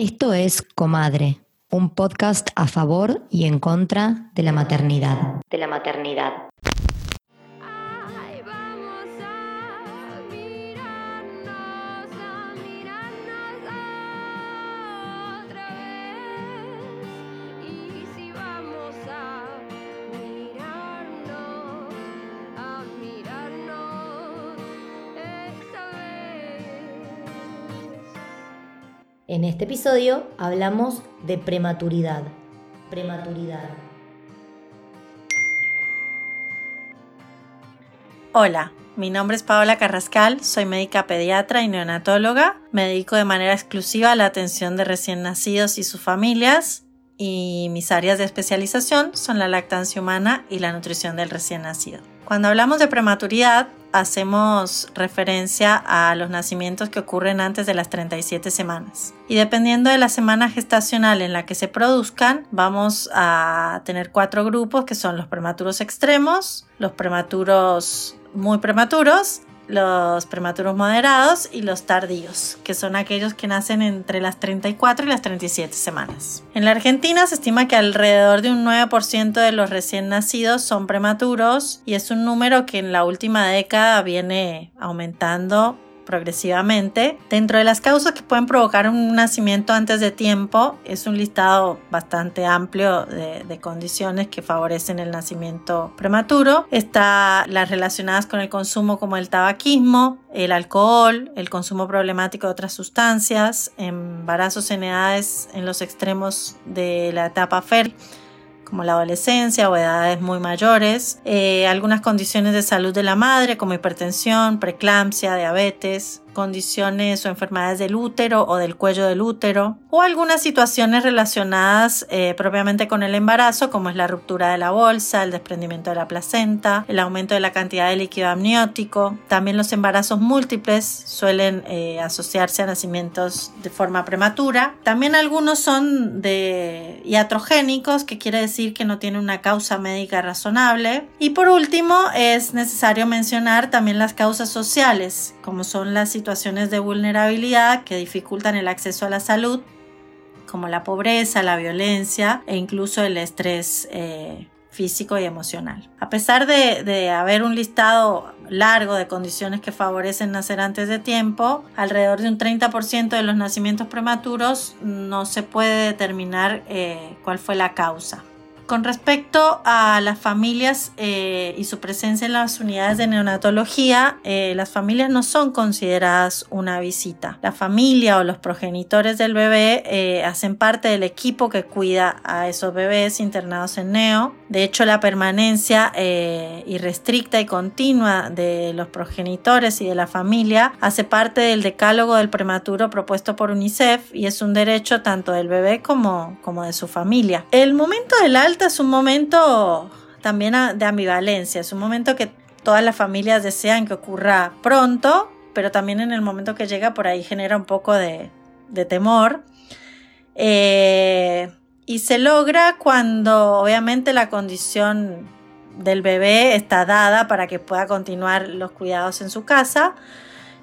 Esto es Comadre, un podcast a favor y en contra de la maternidad. De la maternidad. En este episodio hablamos de prematuridad. Prematuridad. Hola, mi nombre es Paola Carrascal, soy médica pediatra y neonatóloga. Me dedico de manera exclusiva a la atención de recién nacidos y sus familias y mis áreas de especialización son la lactancia humana y la nutrición del recién nacido. Cuando hablamos de prematuridad, hacemos referencia a los nacimientos que ocurren antes de las 37 semanas. Y dependiendo de la semana gestacional en la que se produzcan, vamos a tener cuatro grupos que son los prematuros extremos, los prematuros muy prematuros los prematuros moderados y los tardíos, que son aquellos que nacen entre las 34 y las 37 semanas. En la Argentina se estima que alrededor de un 9% de los recién nacidos son prematuros y es un número que en la última década viene aumentando progresivamente. Dentro de las causas que pueden provocar un nacimiento antes de tiempo, es un listado bastante amplio de, condiciones que favorecen el nacimiento prematuro. Está las relacionadas con el consumo como el tabaquismo, el alcohol, el consumo problemático de otras sustancias, embarazos en edades en los extremos de la etapa fértil como la adolescencia o edades muy mayores, eh, algunas condiciones de salud de la madre como hipertensión, preeclampsia, diabetes, condiciones o enfermedades del útero o del cuello del útero, o algunas situaciones relacionadas eh, propiamente con el embarazo, como es la ruptura de la bolsa, el desprendimiento de la placenta, el aumento de la cantidad de líquido amniótico. También los embarazos múltiples suelen eh, asociarse a nacimientos de forma prematura. También algunos son de iatrogénicos, que quiere decir que no tienen una causa médica razonable. Y por último, es necesario mencionar también las causas sociales, como son las situaciones situaciones de vulnerabilidad que dificultan el acceso a la salud, como la pobreza, la violencia e incluso el estrés eh, físico y emocional. A pesar de, de, haber un listado largo de condiciones que favorecen nacer antes de tiempo, alrededor de un 30% de los nacimientos prematuros no se puede determinar eh, cuál fue la causa. Con respecto a las familias eh, y su presencia en las unidades de neonatología, eh, las familias no son consideradas una visita. La familia o los progenitores del bebé eh, hacen parte del equipo que cuida a esos bebés internados en neo. De hecho, la permanencia irrestricta y continua de los progenitores y de la familia hace parte del decálogo del prematuro propuesto por UNICEF y es un derecho tanto del bebé como, como de su familia. El momento del es un momento también de ambivalencia, es un momento que todas las familias desean que ocurra pronto, pero también en el momento que llega por ahí genera un poco de, temor. Eh, y se logra cuando obviamente la condición del bebé está dada para que pueda continuar los cuidados en su casa.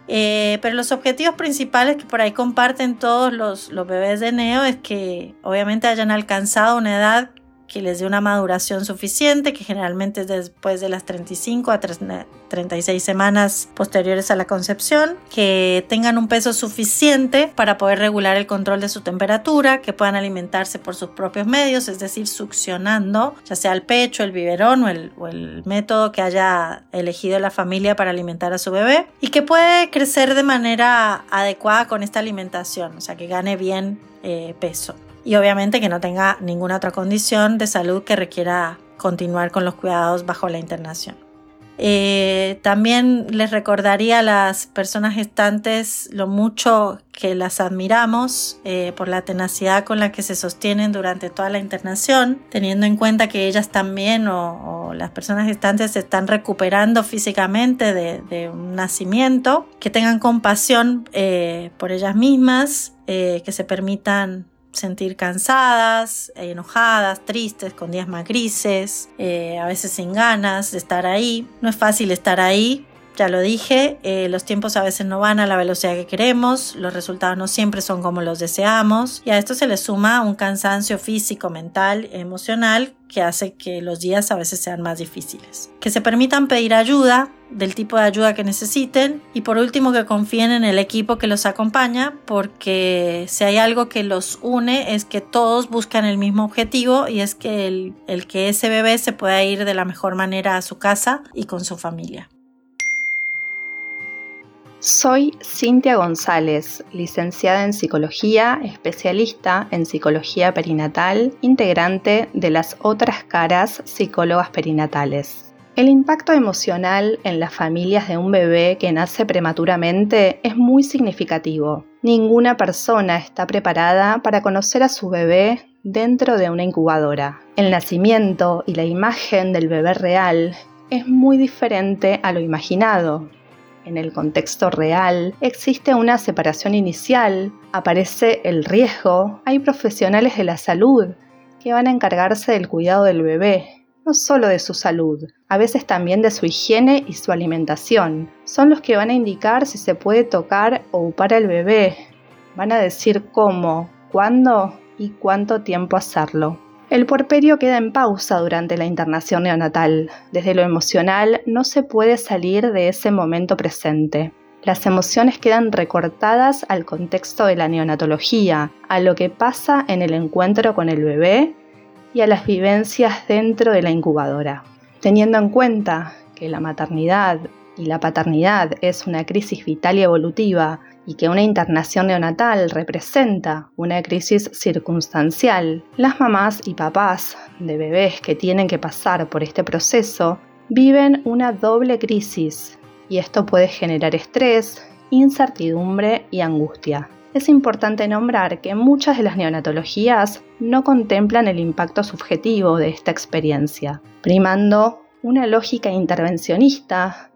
Eh, pero los objetivos principales que por ahí comparten todos los, los, bebés de Neo es que obviamente hayan alcanzado una edad que les dé una maduración suficiente, que generalmente es después de las 35 a 36 semanas posteriores a la concepción, que tengan un peso suficiente para poder regular el control de su temperatura, que puedan alimentarse por sus propios medios, es decir, succionando, ya sea el pecho, el biberón o el, o el método que haya elegido la familia para alimentar a su bebé, y que puede crecer de manera adecuada con esta alimentación, o sea, que gane bien eh, peso y obviamente que no tenga ninguna otra condición de salud que requiera continuar con los cuidados bajo la internación. Eh, también les recordaría a las personas gestantes lo mucho que las admiramos eh, por la tenacidad con la que se sostienen durante toda la internación, teniendo en cuenta que ellas también o, las personas gestantes se están recuperando físicamente de, un nacimiento, que tengan compasión eh, por ellas mismas, que se permitan sentir cansadas, enojadas, tristes, con días más grises, eh, a veces sin ganas de estar ahí. No es fácil estar ahí, Ya lo dije, eh, los tiempos a veces no van a la velocidad que queremos, los resultados no siempre son como los deseamos y a esto se le suma un cansancio físico, mental, emocional que hace que los días a veces sean más difíciles. Que se permitan pedir ayuda del tipo de ayuda que necesiten y por último que confíen en el equipo que los acompaña porque si hay algo que los une es que todos buscan el mismo objetivo y es que el, el que ese bebé se pueda ir de la mejor manera a su casa y con su familia. Soy Cintia González, licenciada en psicología, especialista en psicología perinatal, integrante de las otras caras psicólogas perinatales. El impacto emocional en las familias de un bebé que nace prematuramente es muy significativo. Ninguna persona está preparada para conocer a su bebé dentro de una incubadora. El nacimiento y la imagen del bebé real es muy diferente a lo imaginado en el contexto real, existe una separación inicial, aparece el riesgo, hay profesionales de la salud que van a encargarse del cuidado del bebé, no solo de su salud, a veces también de su higiene y su alimentación. Son los que van a indicar si se puede tocar o upar al bebé, van a decir cómo, cuándo y cuánto tiempo hacerlo. El puerperio queda en pausa durante la internación neonatal. Desde lo emocional no se puede salir de ese momento presente. Las emociones quedan recortadas al contexto de la neonatología, a lo que pasa en el encuentro con el bebé y a las vivencias dentro de la incubadora. Teniendo en cuenta que la maternidad y la paternidad es una crisis vital y evolutiva y que una internación neonatal representa una crisis circunstancial, las mamás y papás de bebés que tienen que pasar por este proceso viven una doble crisis y esto puede generar estrés, incertidumbre y angustia. Es importante nombrar que muchas de las neonatologías no contemplan el impacto subjetivo de esta experiencia, primando una lógica intervencionista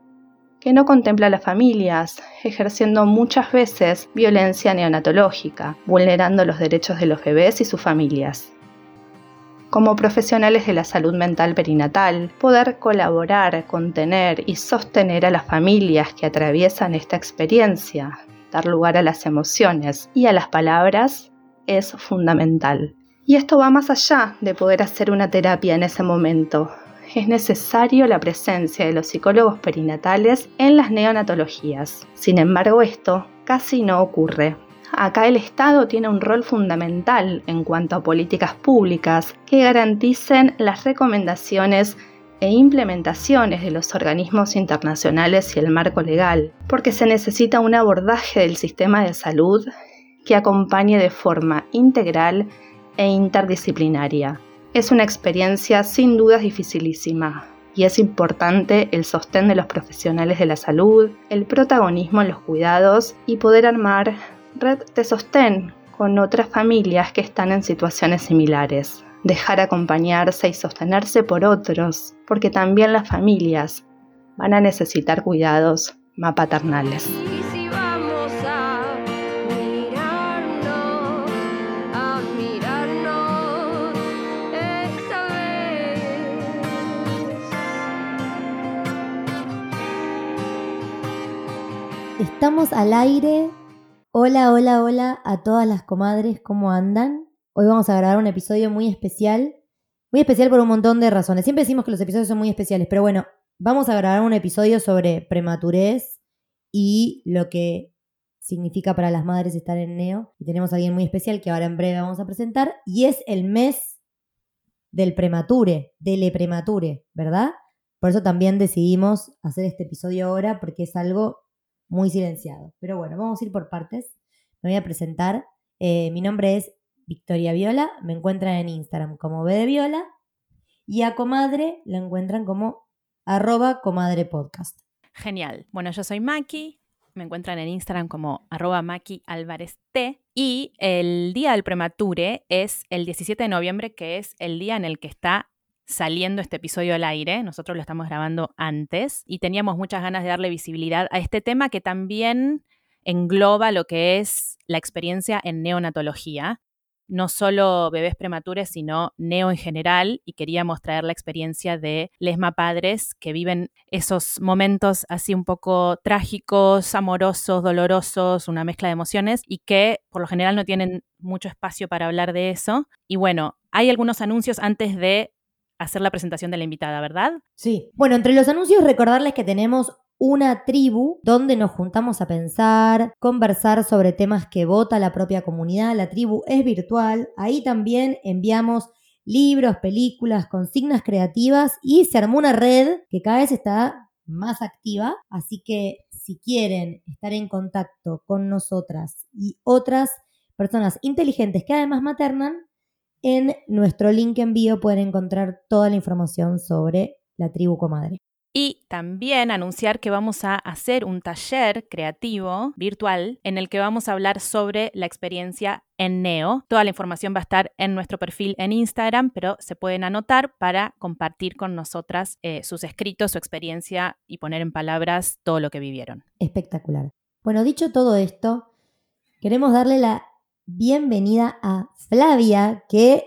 que no contempla a las familias, ejerciendo muchas veces violencia neonatológica, vulnerando los derechos de los bebés y sus familias. Como profesionales de la salud mental perinatal, poder colaborar, contener y sostener a las familias que atraviesan esta experiencia, dar lugar a las emociones y a las palabras, es fundamental. Y esto va más allá de poder hacer una terapia en ese momento, es necesario la presencia de los psicólogos perinatales en las neonatologías. Sin embargo, esto casi no ocurre. Acá el Estado tiene un rol fundamental en cuanto a políticas públicas que garanticen las recomendaciones e implementaciones de los organismos internacionales y el marco legal, porque se necesita un abordaje del sistema de salud que acompañe de forma integral e interdisciplinaria es una experiencia sin dudas dificilísima y es importante el sostén de los profesionales de la salud, el protagonismo en los cuidados y poder armar red de sostén con otras familias que están en situaciones similares. Dejar acompañarse y sostenerse por otros, porque también las familias van a necesitar cuidados más paternales. Estamos al aire. Hola, hola, hola a todas las comadres, ¿cómo andan? Hoy vamos a grabar un episodio muy especial. Muy especial por un montón de razones. Siempre decimos que los episodios son muy especiales, pero bueno, vamos a grabar un episodio sobre prematurez y lo que significa para las madres estar en neo. Y tenemos a alguien muy especial que ahora en breve vamos a presentar. Y es el mes del premature, del premature, ¿verdad? Por eso también decidimos hacer este episodio ahora, porque es algo muy silenciado. Pero bueno, vamos a ir por partes. Me voy a presentar. Eh, mi nombre es Victoria Viola. Me encuentran en Instagram como B de Viola. Y a Comadre la encuentran como arroba comadre podcast. Genial. Bueno, yo soy Maki. Me encuentran en Instagram como arroba Maki Álvarez T. Y el día del premature es el 17 de noviembre, que es el día en el que está saliendo este episodio al aire. Nosotros lo estamos grabando antes y teníamos muchas ganas de darle visibilidad a este tema que también engloba lo que es la experiencia en neonatología. no solo bebés prematuros, sino neo en general, y queríamos traer la experiencia de lesma padres que viven esos momentos así un poco trágicos, amorosos, dolorosos, una mezcla de emociones, y que por lo general no tienen mucho espacio para hablar de eso. Y bueno, hay algunos anuncios antes de hacer la presentación de la invitada, ¿verdad? Sí. Bueno, entre los anuncios recordarles que tenemos una tribu donde nos juntamos a pensar, conversar sobre temas que vota la propia comunidad. La tribu es virtual. Ahí también enviamos libros, películas, consignas creativas y se armó una red que cada vez está más activa. Así que si quieren estar en contacto con nosotras y otras personas inteligentes que además maternan, en nuestro link en bio pueden encontrar toda la información sobre la tribu comadre. Y también anunciar que vamos a hacer un taller creativo virtual en el que vamos a hablar sobre la experiencia en Neo. Toda la información va a estar en nuestro perfil en Instagram, pero se pueden anotar para compartir con nosotras eh, sus escritos, su experiencia y poner en palabras todo lo que vivieron. Espectacular. Bueno, dicho todo esto, queremos darle la bienvenida a Flavia, que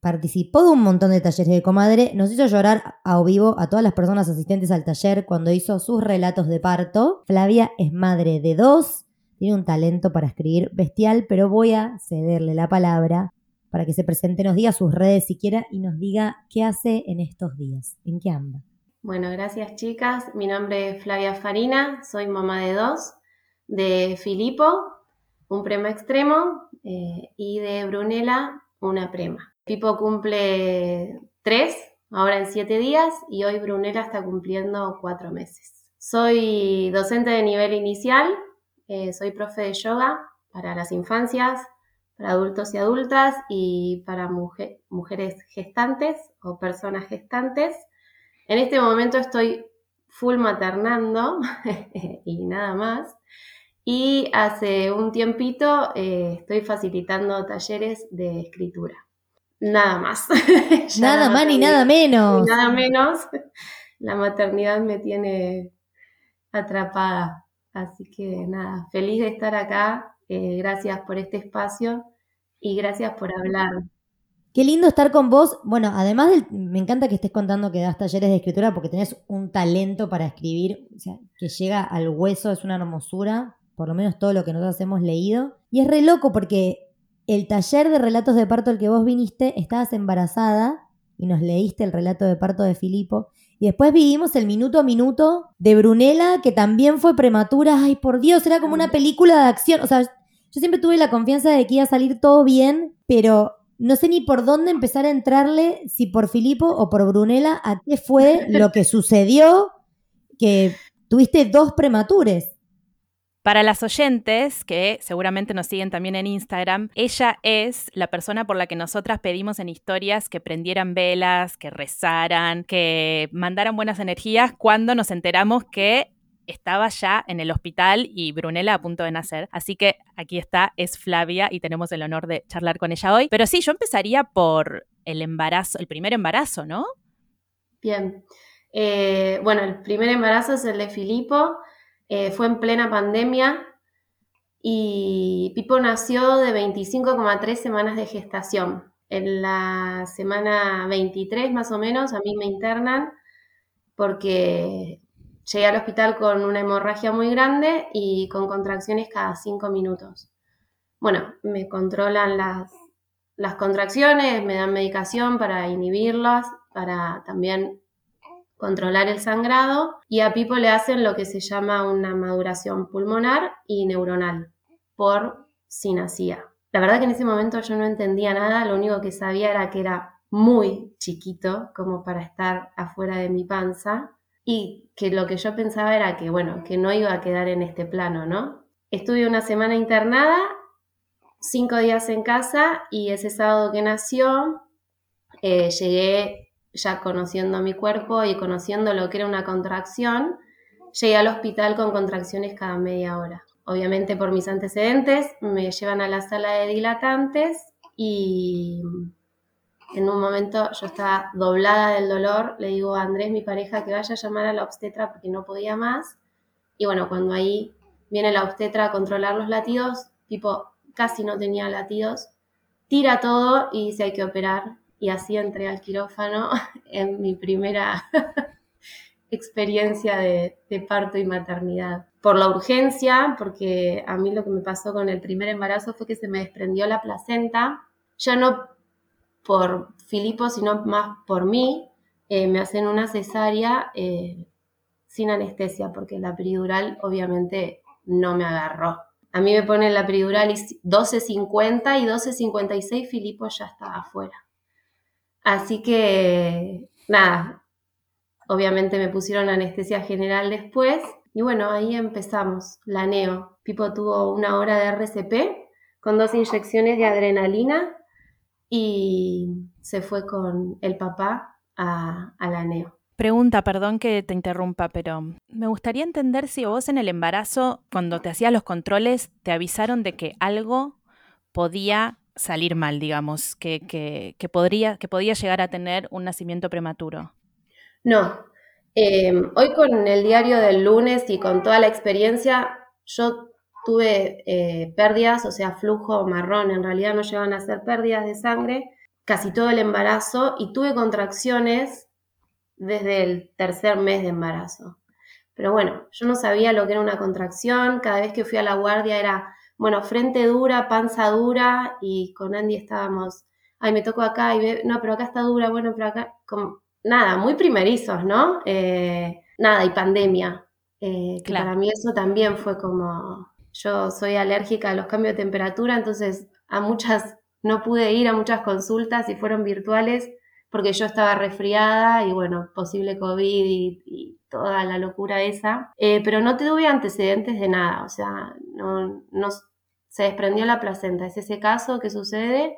participó de un montón de talleres de comadre, nos hizo llorar a vivo a todas las personas asistentes al taller cuando hizo sus relatos de parto. Flavia es madre de dos, tiene un talento para escribir bestial, pero voy a cederle la palabra para que se presente, nos diga sus redes siquiera y nos diga qué hace en estos días, en qué anda. Bueno, gracias chicas. Mi nombre es Flavia Farina, soy mamá de dos, de Filipo, un prema extremo, eh, y de Brunella, una prema. Pipo cumple tres, ahora en siete días, y hoy Brunella está cumpliendo cuatro meses. Soy docente de nivel inicial, eh, soy profe de yoga para las infancias, para adultos y adultas y para mujeres gestantes o personas gestantes. En este momento estoy full maternando y nada más. Y hace un tiempito eh, estoy facilitando talleres de escritura nada más. nada más ni nada menos. nada menos. La maternidad me tiene atrapada. Así que nada, feliz de estar acá. Eh, gracias por este espacio y gracias por hablar. Qué lindo estar con vos. Bueno, además del, me encanta que estés contando que das talleres de escritura porque tenés un talento para escribir, o sea, que llega al hueso, es una hermosura, por lo menos todo lo que nosotros hemos leído. Y es re loco porque el taller de relatos de parto al que vos viniste, estabas embarazada y nos leíste el relato de parto de Filipo. Y después vivimos el minuto a minuto de Brunella, que también fue prematura. Ay, por Dios, era como una película de acción. O sea, yo siempre tuve la confianza de que iba a salir todo bien, pero no sé ni por dónde empezar a entrarle, si por Filipo o por Brunella, a qué fue lo que sucedió que tuviste dos prematures. Para las oyentes, que seguramente nos siguen también en Instagram, ella es la persona por la que nosotras pedimos en historias que prendieran velas, que rezaran, que mandaran buenas energías cuando nos enteramos que estaba ya en el hospital y Brunella a punto de nacer. Así que aquí está, es Flavia y tenemos el honor de charlar con ella hoy. Pero sí, yo empezaría por el embarazo, el primer embarazo, ¿no? Bien. Eh, bueno, el primer embarazo es el de Filipo. Eh, fue en plena pandemia y Pipo nació de 25,3 semanas de gestación. En la semana 23 más o menos a mí me internan porque llegué al hospital con una hemorragia muy grande y con contracciones cada 5 minutos. Bueno, me controlan las, las contracciones, me dan medicación para inhibirlas, para también controlar el sangrado y a Pipo le hacen lo que se llama una maduración pulmonar y neuronal por sinacía. La verdad que en ese momento yo no entendía nada, lo único que sabía era que era muy chiquito como para estar afuera de mi panza y que lo que yo pensaba era que, bueno, que no iba a quedar en este plano, ¿no? Estuve una semana internada, cinco días en casa y ese sábado que nació eh, llegué ya conociendo mi cuerpo y conociendo lo que era una contracción, llegué al hospital con contracciones cada media hora. Obviamente por mis antecedentes me llevan a la sala de dilatantes y en un momento yo estaba doblada del dolor, le digo a Andrés, mi pareja, que vaya a llamar a la obstetra porque no podía más. Y bueno, cuando ahí viene la obstetra a controlar los latidos, tipo casi no tenía latidos, tira todo y dice hay que operar. Y así entré al quirófano en mi primera experiencia de, parto y maternidad. Por la urgencia, porque a mí lo que me pasó con el primer embarazo fue que se me desprendió la placenta, ya no por Filipo, sino más por mí, eh, me hacen una cesárea eh, sin anestesia, porque la peridural obviamente no me agarró. A mí me ponen la peridural 12.50 y 12.56 Filipo ya estaba afuera. Así que, nada, obviamente me pusieron anestesia general después. Y bueno, ahí empezamos, la neo. Pipo tuvo una hora de RCP con dos inyecciones de adrenalina y se fue con el papá a, la neo. Pregunta, perdón que te interrumpa, pero me gustaría entender si vos en el embarazo, cuando te hacías los controles, te avisaron de que algo podía salir mal, digamos, que, que, podría, que podía llegar a tener un nacimiento prematuro. No. Em, hoy con el diario del lunes y con toda la experiencia, yo tuve eh, pérdidas, o sea, flujo marrón, en realidad no llevan a ser pérdidas de sangre, casi todo el embarazo, y tuve contracciones desde el tercer mes de embarazo. Pero bueno, yo no sabía lo que era una contracción, cada vez que fui a la guardia era, bueno, frente dura, panza dura, y con Andy estábamos, ay, me tocó acá, y no, pero acá está dura, bueno, pero acá, como, nada, muy primerizos, ¿no? Eh, nada, y pandemia, eh, que para mí eso también fue como, yo soy alérgica a los cambios de temperatura, entonces a muchas, no pude ir a muchas consultas y fueron virtuales porque yo estaba resfriada y bueno, posible COVID y, toda la locura esa, eh, pero no tuve antecedentes de nada, o sea, no, no se desprendió la placenta, es ese caso que sucede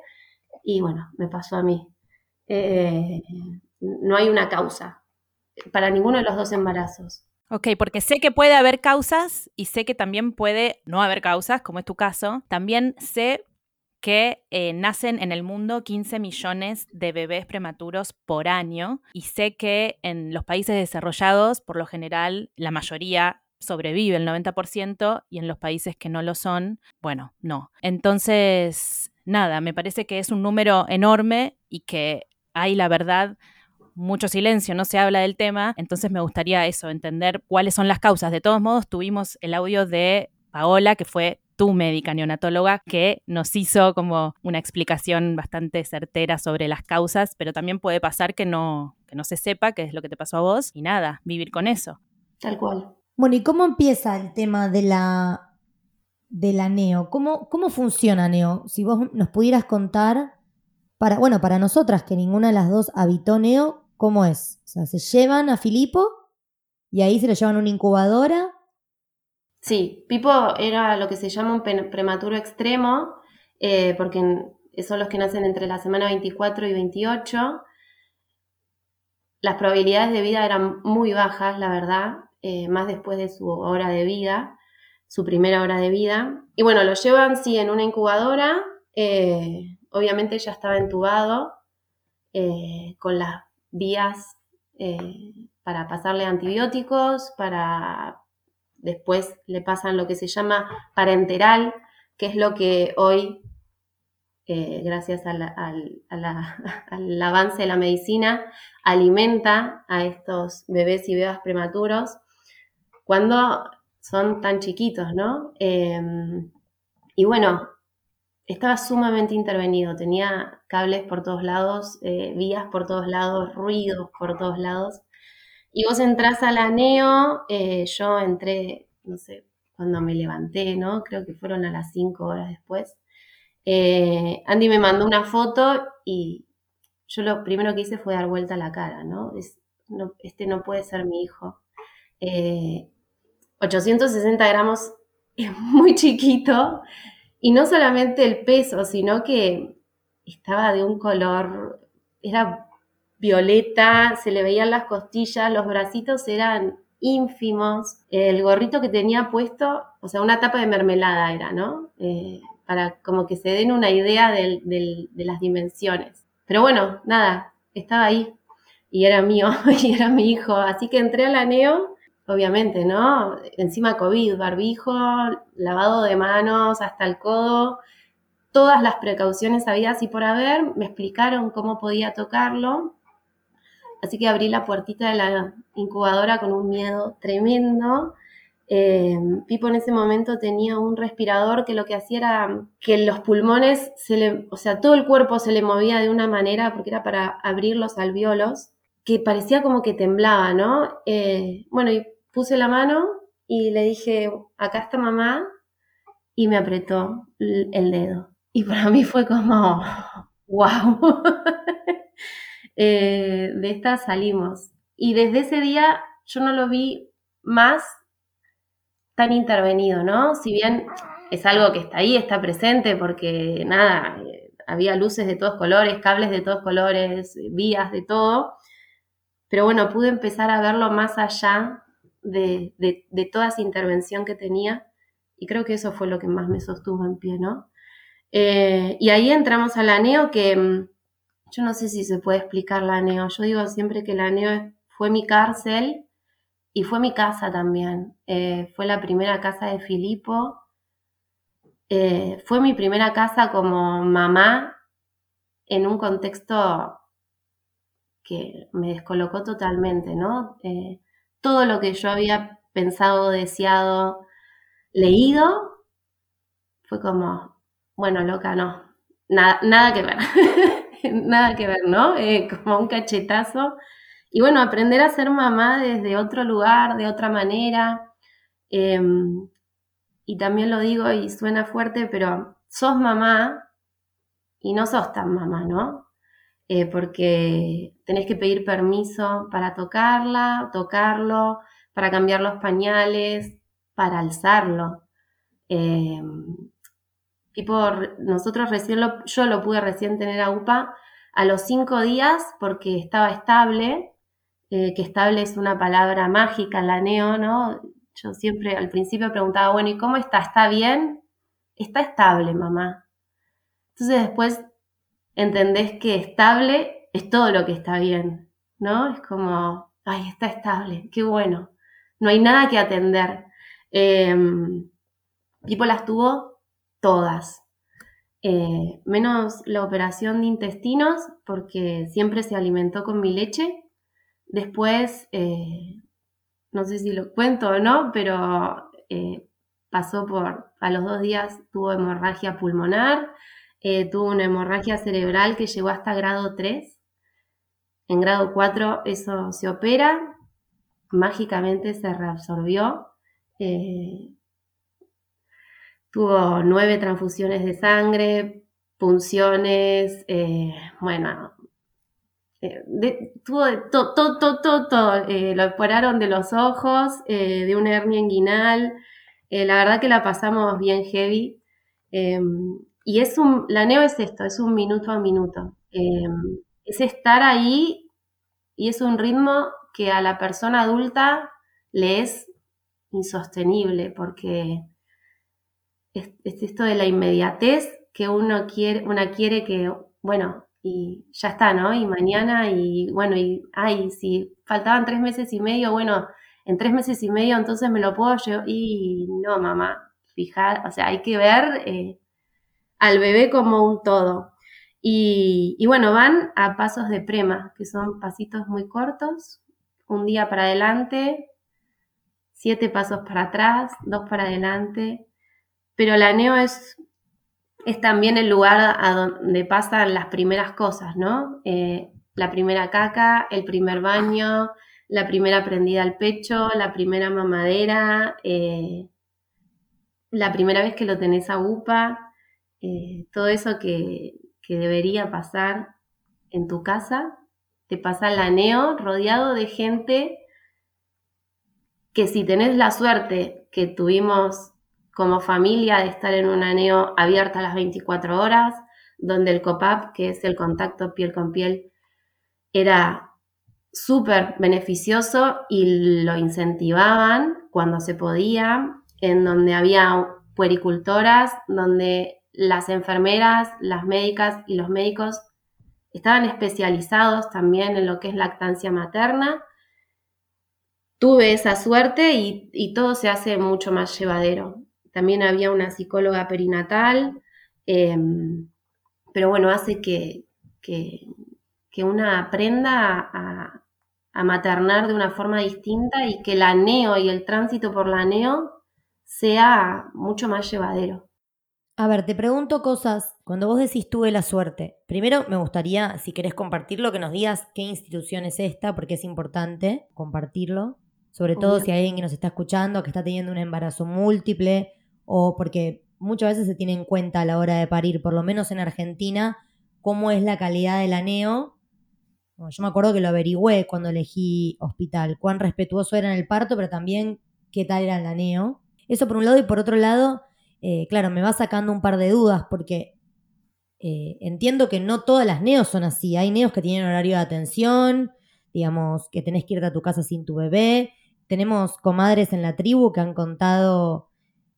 y bueno, me pasó a mí. Eh, no hay una causa para ninguno de los dos embarazos. Ok, porque sé que puede haber causas y sé que también puede no haber causas, como es tu caso. También sé que eh, nacen en el mundo 15 millones de bebés prematuros por año y sé que en los países desarrollados, por lo general, la mayoría sobrevive, el 90%, y en los países que no lo son, bueno, no. Entonces, nada, me parece que es un número enorme y que hay, la verdad, mucho silencio, no se habla del tema, entonces me gustaría eso, entender cuáles son las causas. De todos modos, tuvimos el audio de Paola, que fue tu médica neonatóloga, que nos hizo como una explicación bastante certera sobre las causas, pero también puede pasar que no, que no se sepa qué es lo que te pasó a vos y nada, vivir con eso. Tal cual. Bueno, ¿y cómo empieza el tema de la, de la neo? ¿Cómo, ¿Cómo funciona neo? Si vos nos pudieras contar, para, bueno, para nosotras que ninguna de las dos habitó neo, ¿cómo es? O sea, se llevan a Filipo y ahí se lo llevan a una incubadora Sí, Pipo era lo que se llama un prematuro extremo, eh, porque son los que nacen entre la semana 24 y 28. Las probabilidades de vida eran muy bajas, la verdad, eh, más después de su hora de vida, su primera hora de vida. Y bueno, lo llevan, sí, en una incubadora. Eh, obviamente ya estaba entubado con las vías para pasarle antibióticos, para Después le pasan lo que se llama parenteral, que es lo que hoy, eh, gracias al, avance de la medicina, alimenta a estos bebés y bebas prematuros cuando son tan chiquitos, ¿no? Em, y bueno, estaba sumamente intervenido, tenía cables por todos lados, eh, vías por todos lados, ruidos por todos lados. Y vos entras a la NEO, eh, yo entré, no sé, cuando me levanté, ¿no? Creo que fueron a las cinco horas después. Eh, Andy me mandó una foto y yo lo primero que hice fue dar vuelta a la cara, ¿no? este no puede ser mi hijo. 860 eh, gramos es muy chiquito y no solamente el peso, sino que estaba de un color, era violeta, se le veían las costillas, los bracitos eran ínfimos, el gorrito que tenía puesto, o sea, una tapa de mermelada era, ¿no? Eh, para como que se den una idea de las dimensiones. Pero bueno, nada, estaba ahí y era mío y era mi hijo, así que entré a la NEO, obviamente, ¿no? Encima COVID, barbijo, lavado de manos hasta el codo, todas las precauciones habidas y por haber, me explicaron cómo podía tocarlo. Así que abrí la puertita de la incubadora con un miedo tremendo. Eh, Pipo en ese momento tenía un respirador que lo que hacía era que los pulmones, se le, o sea, todo el cuerpo se le movía de una manera porque era para abrir los alveolos, que parecía como que temblaba, ¿no? Eh, bueno, y puse la mano y le dije, acá está mamá, y me apretó el dedo. Y para mí fue como, wow, eh, de esta salimos. Y desde ese día yo no lo vi más tan intervenido, ¿no? Si bien es algo que está ahí, está presente, porque nada, eh, había luces de todos colores, cables de todos colores, vías de todo, pero bueno, pude empezar a verlo más allá de, de, toda esa intervención que tenía y creo que eso fue lo que más me sostuvo en pie, ¿no? Eh, y ahí entramos a la NEO que mm, yo no sé si se puede explicar la NEO, yo digo siempre que la NEO fue mi cárcel y fue mi casa también, eh, fue la primera casa de Filipo, eh, fue mi primera casa como mamá en un contexto que me descolocó totalmente, ¿no? Todo lo que yo había pensado, deseado, leído, fue como, bueno, loca, no, nada, nada que ver, nada que ver, ¿no? Eh, como un cachetazo. Y bueno, aprender a ser mamá desde otro lugar, de otra manera. Em, y también lo digo y suena fuerte, pero sos mamá y no sos tan mamá, ¿no? Eh, porque tenés que pedir permiso para tocarla, tocarlo, para cambiar los pañales, para alzarlo. Eh, nosotros recién yo lo pude recién tener a UPA a los cinco días porque estaba estable, eh, que estable es una palabra mágica, la neo, ¿no? Yo siempre al principio preguntaba, bueno, ¿y cómo está? ¿Está bien? Está estable, mamá. Entonces después entendés que estable es todo lo que está bien, ¿no? Es como, ay, está estable, qué bueno. No hay nada que atender. Eh, Pipo las tuvo todas. Eh, menos la operación de intestinos, porque siempre se alimentó con mi leche. Después, eh, no sé si lo cuento o no, pero eh, pasó por, a los dos días tuvo hemorragia pulmonar, tuvo una hemorragia cerebral que llegó hasta grado 3. En grado 4 eso se opera, mágicamente se reabsorbió. tuvo nueve transfusiones de sangre, punciones, eh, bueno, eh, tuvo todo, todo, todo, todo, eh, lo operaron de los ojos, de una hernia inguinal, la verdad que la pasamos bien heavy. Y es un, la neo es esto, es un minuto a minuto. Em, es estar ahí y es un ritmo que a la persona adulta le es insostenible porque es, esto de la inmediatez que uno quiere, una quiere que, bueno, y ya está, ¿no? Y mañana, y bueno, y ay, si faltaban tres meses y medio, bueno, en tres meses y medio entonces me lo puedo llevar. Y no, mamá, fijar, o sea, hay que ver eh, al bebé como un todo. Y, bueno, van a pasos de prema, que son pasitos muy cortos, un día para adelante, siete pasos para atrás, dos para adelante. Pero la neo es, es también el lugar a donde pasan las primeras cosas, ¿no? Eh, la primera caca, el primer baño, la primera prendida al pecho, la primera mamadera, eh, la primera vez que lo tenés a UPA, eh, todo eso que, que debería pasar en tu casa, te pasa la neo rodeado de gente que si tenés la suerte que tuvimos como familia de estar en una neo abierta a las 24 horas, donde el COPAP, que es el contacto piel con piel, era súper beneficioso y lo incentivaban cuando se podía, en donde había puericultoras, donde las enfermeras, las médicas y los médicos estaban especializados también en lo que es lactancia materna. Tuve esa suerte y, todo se hace mucho más llevadero. También había una psicóloga perinatal, Em, pero bueno, hace que, que, una aprenda a, a, maternar de una forma distinta y que la neo y el tránsito por la neo sea mucho más llevadero. A ver, te pregunto cosas. Cuando vos decís tuve la suerte, primero me gustaría, si querés compartirlo, que nos digas qué institución es esta, porque es importante compartirlo. Sobre todo si hay alguien que nos está escuchando, que está teniendo un embarazo múltiple, o porque muchas veces se tiene en cuenta a la hora de parir, por lo menos en Argentina, cómo es la calidad del aneo. yo me acuerdo que lo averigüé cuando elegí hospital, cuán respetuoso era en el parto, pero también qué tal era el aneo. Eso por un lado, y por otro lado, eh, claro, me va sacando un par de dudas porque eh, entiendo que no todas las neos son así. Hay neos que tienen horario de atención, digamos, que tenés que irte a tu casa sin tu bebé. Tenemos comadres en la tribu que han contado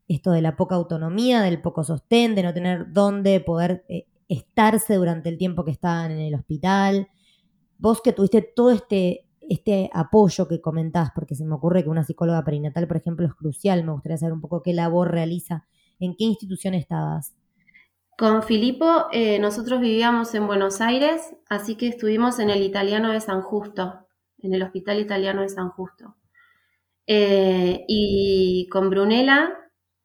esto de la poca autonomía, del poco sostén, de no tener dónde poder eh, estarse durante el tiempo que estaban en el hospital. Vos que tuviste todo este, este apoyo que comentás, porque se me ocurre que una psicóloga perinatal, por ejemplo, es crucial, me gustaría saber un poco qué labor realiza ¿En qué institución estabas? Con Filipo, eh, nosotros vivíamos en Buenos Aires, así que estuvimos en el italiano de San Justo, en el Hospital Italiano de San Justo. Eh, y con Brunella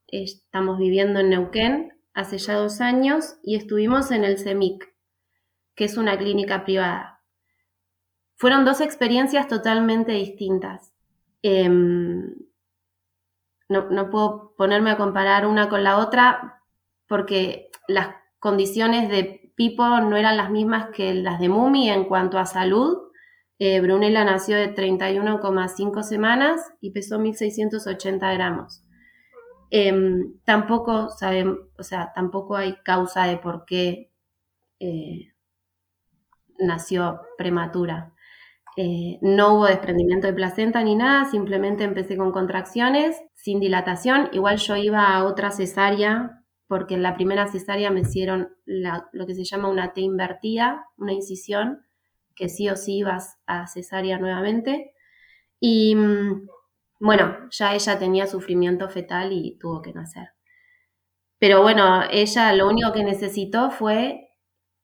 estamos viviendo en Neuquén hace ya dos años y estuvimos en el CEMIC, que es una clínica privada. Fueron dos experiencias totalmente distintas. No, puedo ponerme a comparar una con la otra porque las condiciones de Pipo no eran las mismas que las de Mumi en cuanto a salud. Eh, Brunella nació de 31,5 semanas y pesó 1.680 gramos. Em, tampoco sabemos, o sea, tampoco hay causa de por qué eh, nació prematura. Eh, no hubo desprendimiento de placenta ni nada, simplemente empecé con contracciones, sin dilatación. Igual yo iba a otra cesárea, porque en la primera cesárea me hicieron lo que se llama una T invertida, una incisión, que sí o sí ibas a cesárea nuevamente. Y mm, bueno, ya ella tenía sufrimiento fetal y tuvo que nacer. Pero bueno, ella lo único que necesitó fue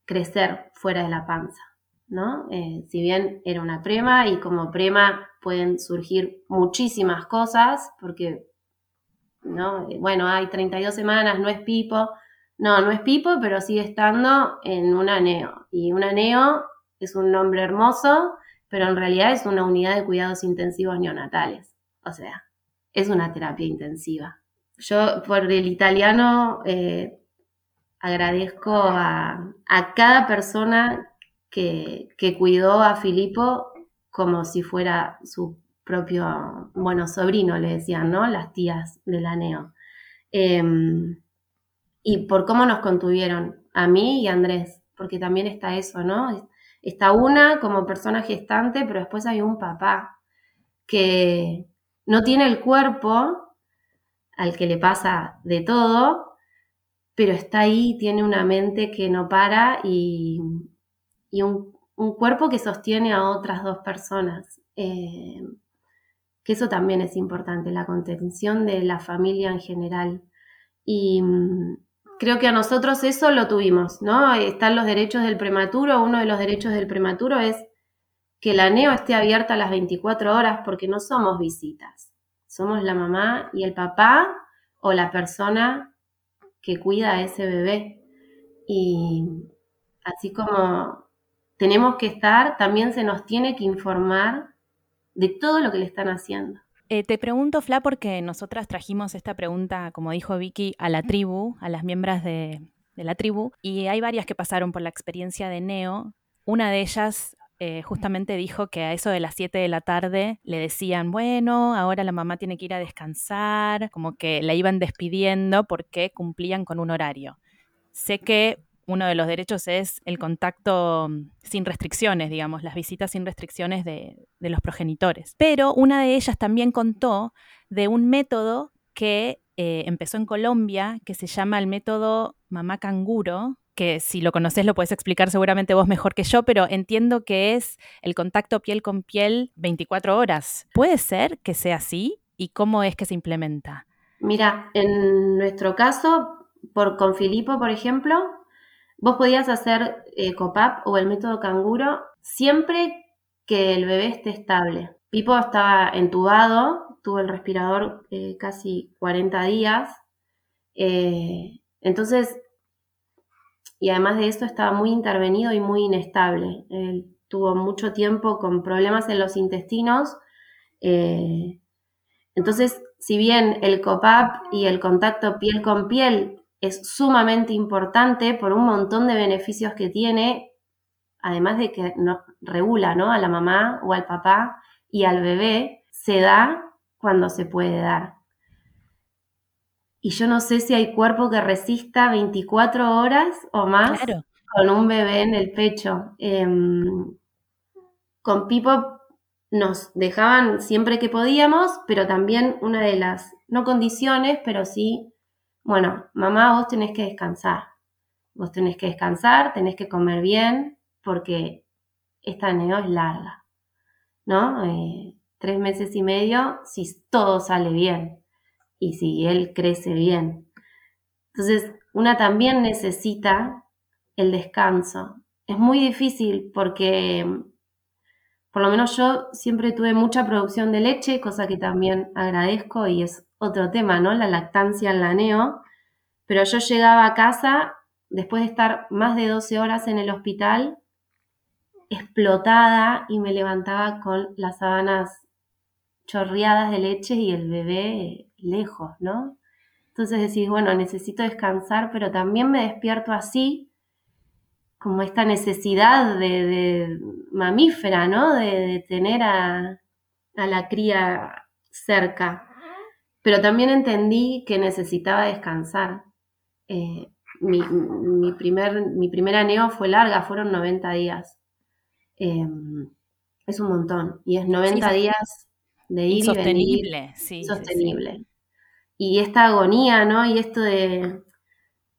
crecer fuera de la panza. ¿no? Eh, si bien era una prema y como prema pueden surgir muchísimas cosas, porque, ¿no? Bueno, hay 32 semanas, no es pipo. No, no es pipo, pero sigue estando en un aneo. Y un aneo es un nombre hermoso, pero en realidad es una unidad de cuidados intensivos neonatales. O sea, es una terapia intensiva. Yo por el italiano eh, agradezco a, a cada persona que, cuidó a Filipo como si fuera su propio, bueno, sobrino, le decían, ¿no? Las tías del Aneo. Em, y por cómo nos contuvieron, a mí y a Andrés, porque también está eso, ¿no? Está una como persona gestante, pero después hay un papá que no tiene el cuerpo al que le pasa de todo, pero está ahí, tiene una mente que no para y, y un, cuerpo que sostiene a otras dos personas. Eh, que eso también es importante, la contención de la familia en general. Y mm, creo que a nosotros eso lo tuvimos, ¿no? Están los derechos del prematuro. Uno de los derechos del prematuro es que la neo esté abierta a las 24 horas porque no somos visitas. Somos la mamá y el papá o la persona que cuida a ese bebé. Y así como tenemos que estar, también se nos tiene que informar de todo lo que le están haciendo. Eh, te pregunto, Fla, porque nosotras trajimos esta pregunta, como dijo Vicky, a la tribu, a las miembros de, la tribu, y hay varias que pasaron por la experiencia de Neo. Una de ellas eh, justamente dijo que a eso de las 7 de la tarde le decían, bueno, ahora la mamá tiene que ir a descansar, como que la iban despidiendo porque cumplían con un horario. Sé que uno de los derechos es el contacto mm, sin restricciones, digamos, las visitas sin restricciones de, los progenitores. Pero una de ellas también contó de un método que eh, empezó en Colombia, que se llama el método mamá canguro, que si lo conoces lo puedes explicar seguramente vos mejor que yo, pero entiendo que es el contacto piel con piel 24 horas. ¿Puede ser que sea así? ¿Y cómo es que se implementa? Mira, en nuestro caso por, con Filipo, por ejemplo, vos podías hacer eh, COPAP o el método canguro siempre que el bebé esté estable. Pipo estaba entubado, tuvo el respirador eh, casi 40 días. Eh, entonces, y además de eso estaba muy intervenido y muy inestable. Él tuvo mucho tiempo con problemas en los intestinos. Eh, entonces, si bien el COPAP y el contacto piel con piel es sumamente importante por un montón de beneficios que tiene, además de que no, regula ¿no? a la mamá o al papá, y al bebé se da cuando se puede dar. Y yo no sé si hay cuerpo que resista 24 horas o más con un bebé en el pecho. Em, con Pipo nos dejaban siempre que podíamos, pero también una de las, no condiciones, pero sí, bueno, mamá, vos tenés que descansar. Vos tenés que descansar, tenés que comer bien, porque esta neo es larga. ¿no? Eh, tres meses y medio si todo sale bien y si él crece bien. Entonces, una también necesita el descanso. Es muy difícil porque, por lo menos yo siempre tuve mucha producción de leche, cosa que también agradezco y es otro tema, ¿no? La lactancia en la neo. Pero yo llegaba a casa después de estar más de 12 horas en el hospital explotada y me levantaba con las sábanas chorreadas de leche y el bebé lejos, ¿no? Entonces decís, bueno, necesito descansar, pero también me despierto así, como esta necesidad de, mamífera, ¿no? De, tener a, la cría cerca. Pero también entendí que necesitaba descansar. Eh, mi, mi, primer, mi primera neo fue larga, fueron 90 días. Em, es un montón. Y es 90 días de ir sostenible, y venir. Sí, sostenible. Y esta agonía, ¿no? Y esto de,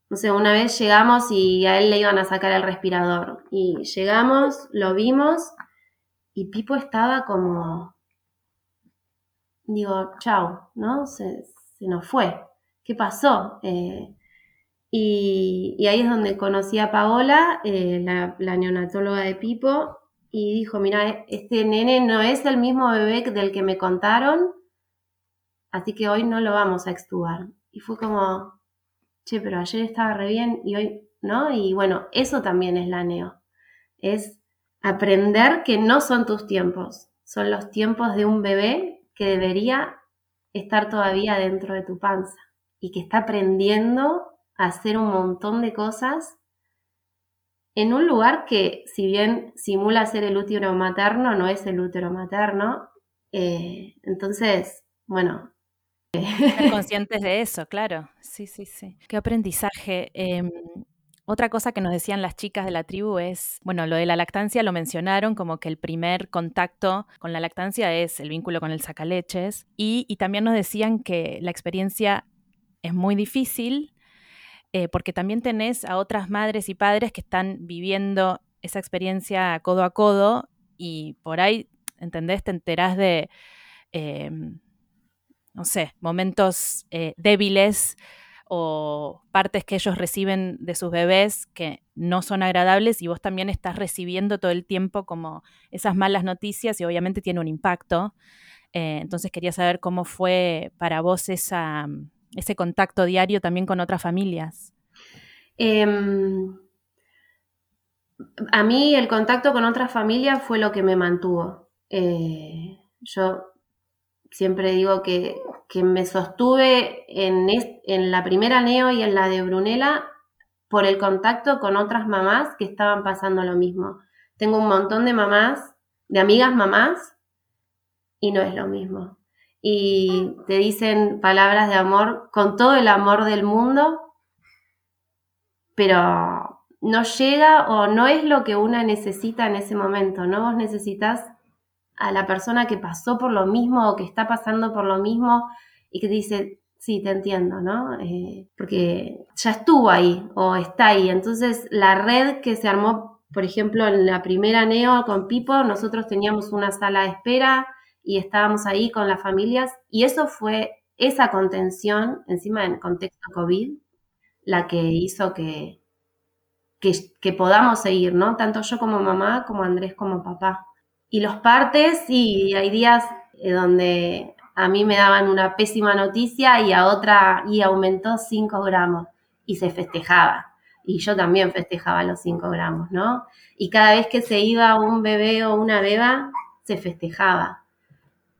no sé, una vez llegamos y a él le iban a sacar el respirador. Y llegamos, lo vimos y Pipo estaba como, digo, chao, ¿no? Se, nos fue. ¿Qué pasó? Eh, y, ahí es donde conocí a Paola, eh, la, neonatóloga de Pipo, y dijo, mira, este nene no es el mismo bebé del que me contaron, así que hoy no lo vamos a extubar. Y fue como, che, pero ayer estaba re bien y hoy, ¿no? Y bueno, eso también es la neo. Es aprender que no son tus tiempos, son los tiempos de un bebé que debería estar todavía dentro de tu panza y que está aprendiendo a hacer un montón de cosas en un lugar que, si bien simula ser el útero materno, no es el útero materno. Eh, entonces, bueno. Ser conscientes de eso, claro. Sí, sí, sí. Qué aprendizaje. Em, otra cosa que nos decían las chicas de la tribu es, bueno, lo de la lactancia lo mencionaron como que el primer contacto con la lactancia es el vínculo con el sacaleches y, también nos decían que la experiencia es muy difícil, eh, porque también tenés a otras madres y padres que están viviendo esa experiencia codo a codo y por ahí, ¿entendés? Te enterás de, em, no sé, momentos eh, débiles o partes que ellos reciben de sus bebés que no son agradables y vos también estás recibiendo todo el tiempo como esas malas noticias y obviamente tiene un impacto. Eh, entonces quería saber cómo fue para vos esa, ese contacto diario también con otras familias? Em, a mí el contacto con otras familias fue lo que me mantuvo. Eh, yo siempre digo que, me sostuve en, en, la primera Neo y en la de Brunella por el contacto con otras mamás que estaban pasando lo mismo. Tengo un montón de mamás, de amigas mamás, y no es lo mismo y te dicen palabras de amor con todo el amor del mundo, pero no llega o no es lo que una necesita en ese momento, ¿no? Vos necesitas a la persona que pasó por lo mismo o que está pasando por lo mismo y que dice, sí, te entiendo, ¿no? Eh, porque ya estuvo ahí o está ahí. Entonces, la red que se armó, por ejemplo, en la primera NEO con Pipo, nosotros teníamos una sala de espera, y estábamos ahí con las familias y eso fue esa contención, encima en contexto COVID, la que hizo que, que, podamos seguir, ¿no? Tanto yo como mamá, como Andrés como papá. Y los partes, sí, hay días eh, donde a mí me daban una pésima noticia y a otra, y aumentó 5 gramos y se festejaba. Y yo también festejaba los 5 gramos, ¿no? Y cada vez que se iba un bebé o una beba, se festejaba,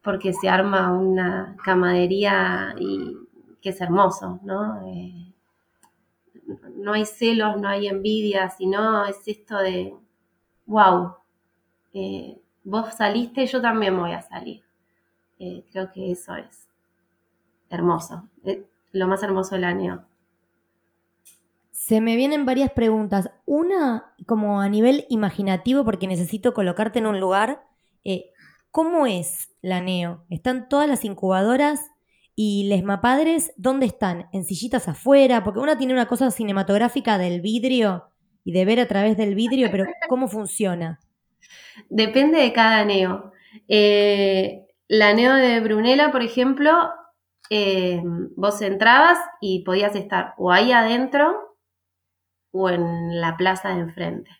porque se arma una camadería y que es hermoso, ¿no? Eh, no hay celos, no hay envidia, sino es esto de, wow, vos saliste, yo también voy a salir. Eh, creo que eso es hermoso, lo más hermoso del año. Se me vienen varias preguntas. Una, como a nivel imaginativo, porque necesito colocarte en un lugar. Eh, ¿Cómo es la NEO? ¿Están todas las incubadoras? ¿Y les mapadres dónde están? ¿En sillitas afuera? Porque una tiene una cosa cinematográfica del vidrio y de ver a través del vidrio, pero ¿cómo funciona? Depende de cada neo. Eh, la neo de Brunella, por ejemplo, eh, vos entrabas y podías estar o ahí adentro o en la plaza de enfrente.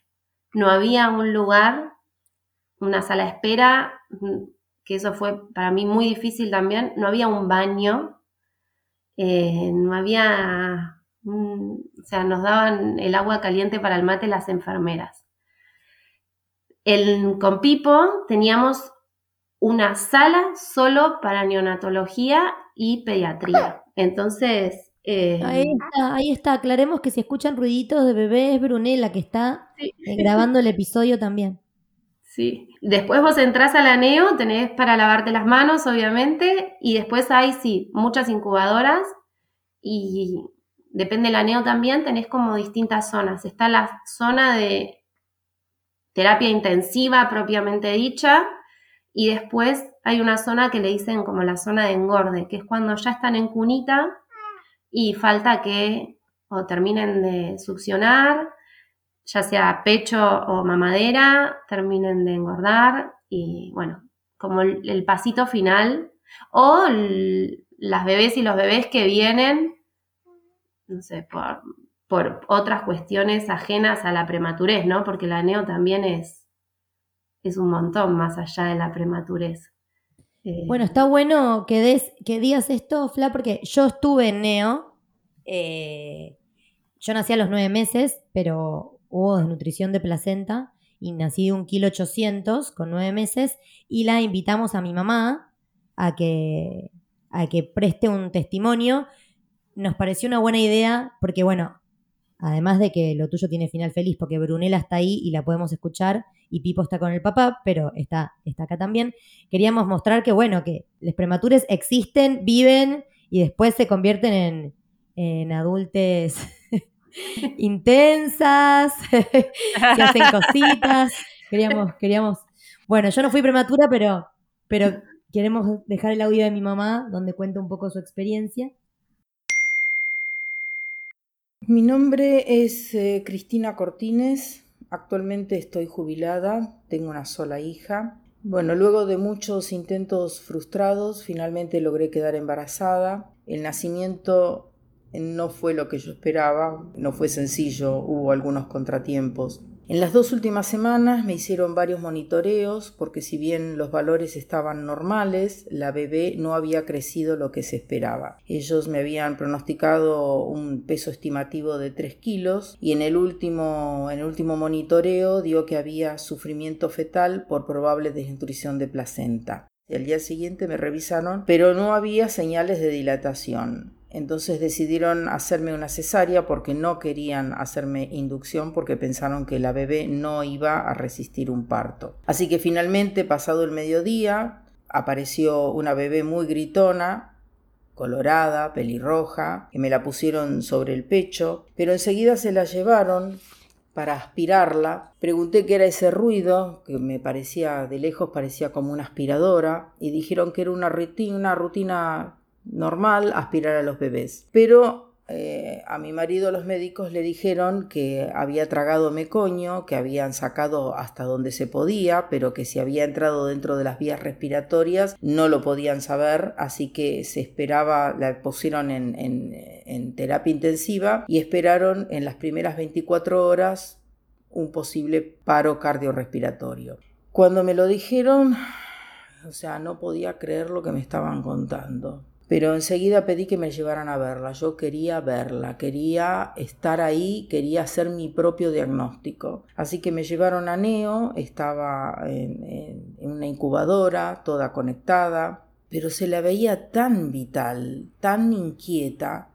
No había un lugar, una sala de espera que eso fue para mí muy difícil también, no había un baño, eh, no había, o sea, nos daban el agua caliente para el mate las enfermeras. El, con Pipo teníamos una sala solo para neonatología y pediatría. Entonces... Eh, ahí está, ahí está. Aclaremos que si escuchan ruiditos de bebé es Brunella que está eh, grabando el episodio también. Sí. Después vos entrás a la NEO, tenés para lavarte las manos, obviamente, y después hay, sí, muchas incubadoras y depende de la NEO también, tenés como distintas zonas. Está la zona de terapia intensiva propiamente dicha y después hay una zona que le dicen como la zona de engorde, que es cuando ya están en cunita y falta que o terminen de succionar ya sea pecho o mamadera, terminen de engordar y bueno, como el, pasito final o las bebés y los bebés que vienen, no sé, por, por otras cuestiones ajenas a la prematurez, ¿no? Porque la neo también es, es un montón más allá de la prematurez. Eh, bueno, está bueno que, des, que digas esto, Fla, porque yo estuve en neo. Eh, yo nací a los nueve meses, pero hubo desnutrición de placenta y nací de un kilo ochocientos con nueve meses y la invitamos a mi mamá a que, a que preste un testimonio. Nos pareció una buena idea porque, bueno, además de que lo tuyo tiene final feliz porque Brunella está ahí y la podemos escuchar y Pipo está con el papá, pero está, está acá también, queríamos mostrar que, bueno, que los prematures existen, viven y después se convierten en, en adultos intensas, que hacen cositas. Queríamos, queríamos. Bueno, yo no fui prematura, pero, pero queremos dejar el audio de mi mamá, donde cuenta un poco su experiencia. Mi nombre es eh, Cristina Cortines. Actualmente estoy jubilada, tengo una sola hija. Bueno, luego de muchos intentos frustrados, finalmente logré quedar embarazada. El nacimiento no fue lo que yo esperaba, no fue sencillo, hubo algunos contratiempos. En las dos últimas semanas me hicieron varios monitoreos porque si bien los valores estaban normales, la bebé no había crecido lo que se esperaba. Ellos me habían pronosticado un peso estimativo de 3 kilos y en el último, en el último monitoreo dio que había sufrimiento fetal por probable desnutrición de placenta. El día siguiente me revisaron, pero no había señales de dilatación. Entonces decidieron hacerme una cesárea porque no querían hacerme inducción porque pensaron que la bebé no iba a resistir un parto. Así que finalmente, pasado el mediodía, apareció una bebé muy gritona, colorada, pelirroja, que me la pusieron sobre el pecho, pero enseguida se la llevaron para aspirarla. Pregunté qué era ese ruido, que me parecía de lejos, parecía como una aspiradora, y dijeron que era una rutina, una rutina normal aspirar a los bebés. Pero eh, a mi marido los médicos le dijeron que había tragado mecoño, que habían sacado hasta donde se podía, pero que si había entrado dentro de las vías respiratorias no lo podían saber, así que se esperaba, la pusieron en, en terapia intensiva y esperaron en las primeras 24 horas un posible paro cardiorrespiratorio. Cuando me lo dijeron, o sea, no podía creer lo que me estaban contando. Pero enseguida pedí que me llevaran a verla. Yo quería verla, quería estar ahí, quería hacer mi propio diagnóstico. Así que me llevaron a Neo, estaba en, una incubadora, toda conectada, pero se la veía tan vital, tan inquieta,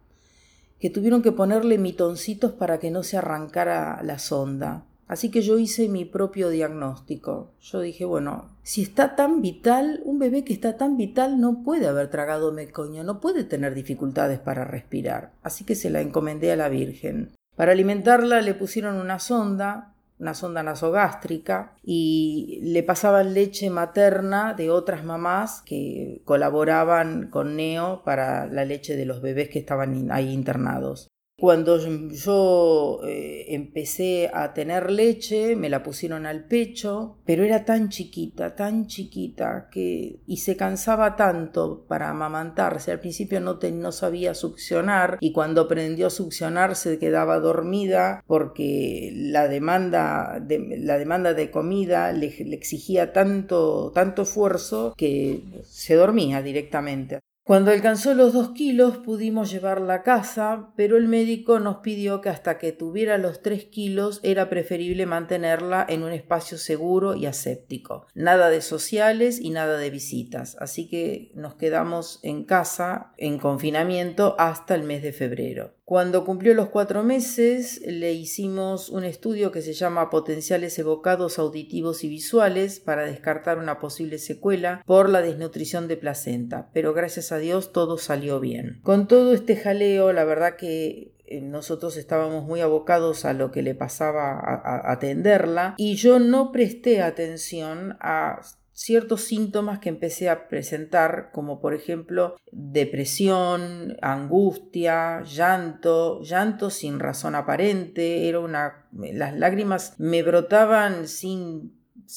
que tuvieron que ponerle mitoncitos para que no se arrancara la sonda. Así que yo hice mi propio diagnóstico. Yo dije, bueno, si está tan vital, un bebé que está tan vital no puede haber tragado mecoño, no puede tener dificultades para respirar. Así que se la encomendé a la Virgen. Para alimentarla le pusieron una sonda, una sonda nasogástrica, y le pasaban leche materna de otras mamás que colaboraban con Neo para la leche de los bebés que estaban ahí internados. Cuando yo eh, empecé a tener leche, me la pusieron al pecho, pero era tan chiquita, tan chiquita, que y se cansaba tanto para amamantarse. Al principio no, no sabía succionar y cuando aprendió a succionar se quedaba dormida porque la demanda de, la demanda de comida le, le exigía tanto, tanto esfuerzo que se dormía directamente. Cuando alcanzó los dos kilos pudimos llevarla a casa, pero el médico nos pidió que hasta que tuviera los tres kilos era preferible mantenerla en un espacio seguro y aséptico. Nada de sociales y nada de visitas, así que nos quedamos en casa en confinamiento hasta el mes de febrero. Cuando cumplió los cuatro meses, le hicimos un estudio que se llama Potenciales evocados auditivos y visuales para descartar una posible secuela por la desnutrición de placenta, pero gracias a Dios todo salió bien. Con todo este jaleo, la verdad que eh, nosotros estábamos muy abocados a lo que le pasaba a, atenderla y yo no presté atención a ciertos síntomas que empecé a presentar, como por ejemplo depresión, angustia, llanto, llanto sin razón aparente, era una las lágrimas me brotaban sin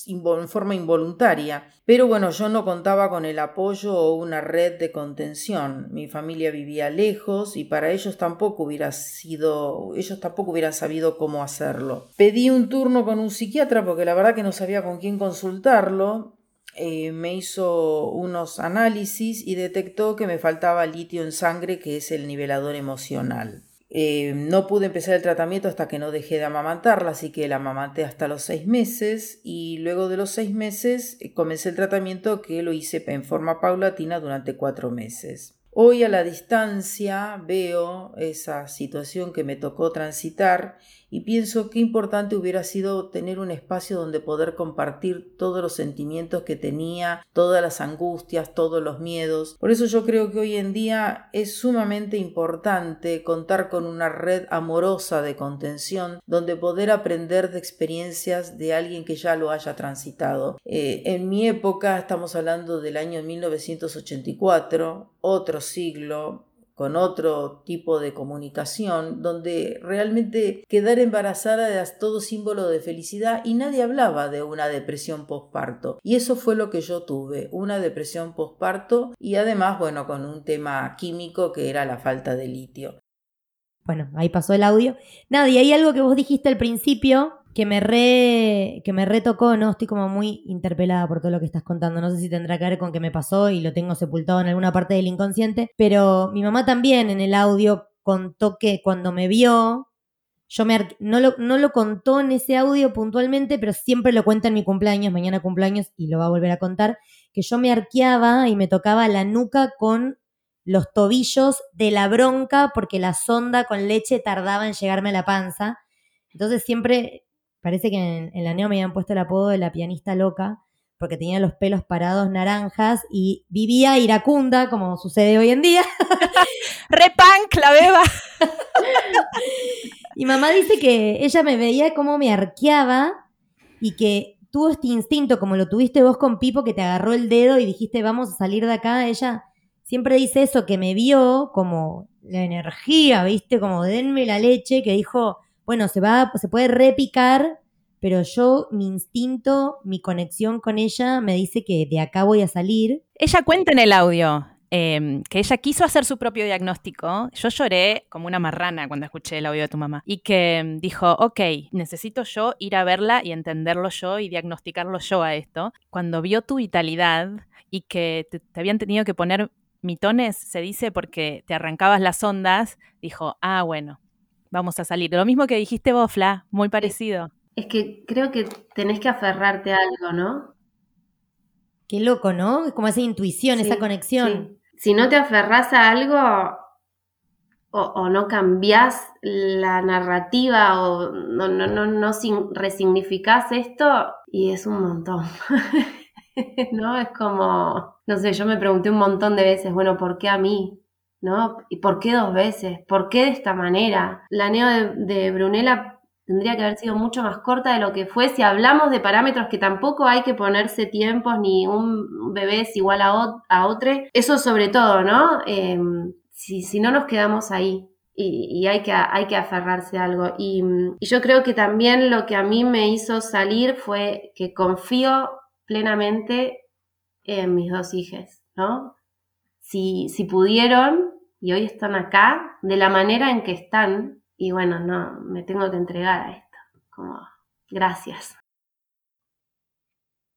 en forma involuntaria. Pero bueno, yo no contaba con el apoyo o una red de contención. Mi familia vivía lejos y para ellos tampoco hubiera sido, ellos tampoco hubieran sabido cómo hacerlo. Pedí un turno con un psiquiatra porque la verdad que no sabía con quién consultarlo eh, me hizo unos análisis y detectó que me faltaba litio en sangre, que es el nivelador emocional. Eh, no pude empezar el tratamiento hasta que no dejé de amamantarla, así que la amamanté hasta los seis meses y luego de los seis meses eh, comencé el tratamiento que lo hice en forma paulatina durante cuatro meses. Hoy a la distancia veo esa situación que me tocó transitar y pienso qué importante hubiera sido tener un espacio donde poder compartir todos los sentimientos que tenía, todas las angustias, todos los miedos. Por eso yo creo que hoy en día es sumamente importante contar con una red amorosa de contención donde poder aprender de experiencias de alguien que ya lo haya transitado. Eh, en mi época, estamos hablando del año 1984, otro siglo, con otro tipo de comunicación, donde realmente quedar embarazada era todo símbolo de felicidad y nadie hablaba de una depresión postparto. Y eso fue lo que yo tuve, una depresión postparto y además, bueno, con un tema químico que era la falta de litio. Bueno, ahí pasó el audio. Nada, y hay algo que vos dijiste al principio que me re, que me retocó, ¿no? Estoy como muy interpelada por todo lo que estás contando. No sé si tendrá que ver con que me pasó y lo tengo sepultado en alguna parte del inconsciente, pero mi mamá también en el audio contó que cuando me vio, yo me no lo, no lo contó en ese audio puntualmente, pero siempre lo cuenta en mi cumpleaños, mañana cumpleaños, y lo va a volver a contar, que yo me arqueaba y me tocaba la nuca con los tobillos de la bronca porque la sonda con leche tardaba en llegarme a la panza. Entonces siempre Parece que en, la neo me habían puesto el apodo de la pianista loca, porque tenía los pelos parados naranjas y vivía iracunda, como sucede hoy en día. ¡Repunk, la beba! y mamá dice que ella me veía como me arqueaba y que tuvo este instinto, como lo tuviste vos con Pipo, que te agarró el dedo y dijiste, vamos a salir de acá. Ella siempre dice eso, que me vio como la energía, ¿viste? Como denme la leche, que dijo, bueno, se va, se puede repicar, pero yo, mi instinto, mi conexión con ella me dice que de acá voy a salir. Ella cuenta en el audio em, que ella quiso hacer su propio diagnóstico. Yo lloré como una marrana cuando escuché el audio de tu mamá. Y que em, dijo, ok, necesito yo ir a verla y entenderlo yo y diagnosticarlo yo a esto. Cuando vio tu vitalidad y que te, habían tenido que poner mitones, se dice, porque te arrancabas las ondas, dijo, ah, bueno, vamos a salir. Lo mismo que dijiste vos, Fla, muy parecido. Es que creo que tenés que aferrarte a algo, ¿no? Qué loco, ¿no? Es como esa intuición, esa conexión. Si no te aferras a algo o, no cambias la narrativa o no, no, no, no resignificás esto, y es un montón. ¿No? Es como, no sé, yo me pregunté un montón de veces, bueno, ¿por qué a mí? ¿No? ¿Y por qué dos veces? ¿Por qué de esta manera? La neo de, Brunella tendría que haber sido mucho más corta de lo que fue. Si hablamos de parámetros que tampoco hay que ponerse tiempos, ni un bebé es igual a, otro, eso sobre todo, ¿no? Em, si, no nos quedamos ahí. Y, hay, que, hay que aferrarse a algo. Y, yo creo que también lo que a mí me hizo salir fue que confío plenamente en mis dos hijas, ¿no? Si, si pudieron y hoy están acá, de la manera en que están, y bueno, no, me tengo que entregar a esto. Como, gracias.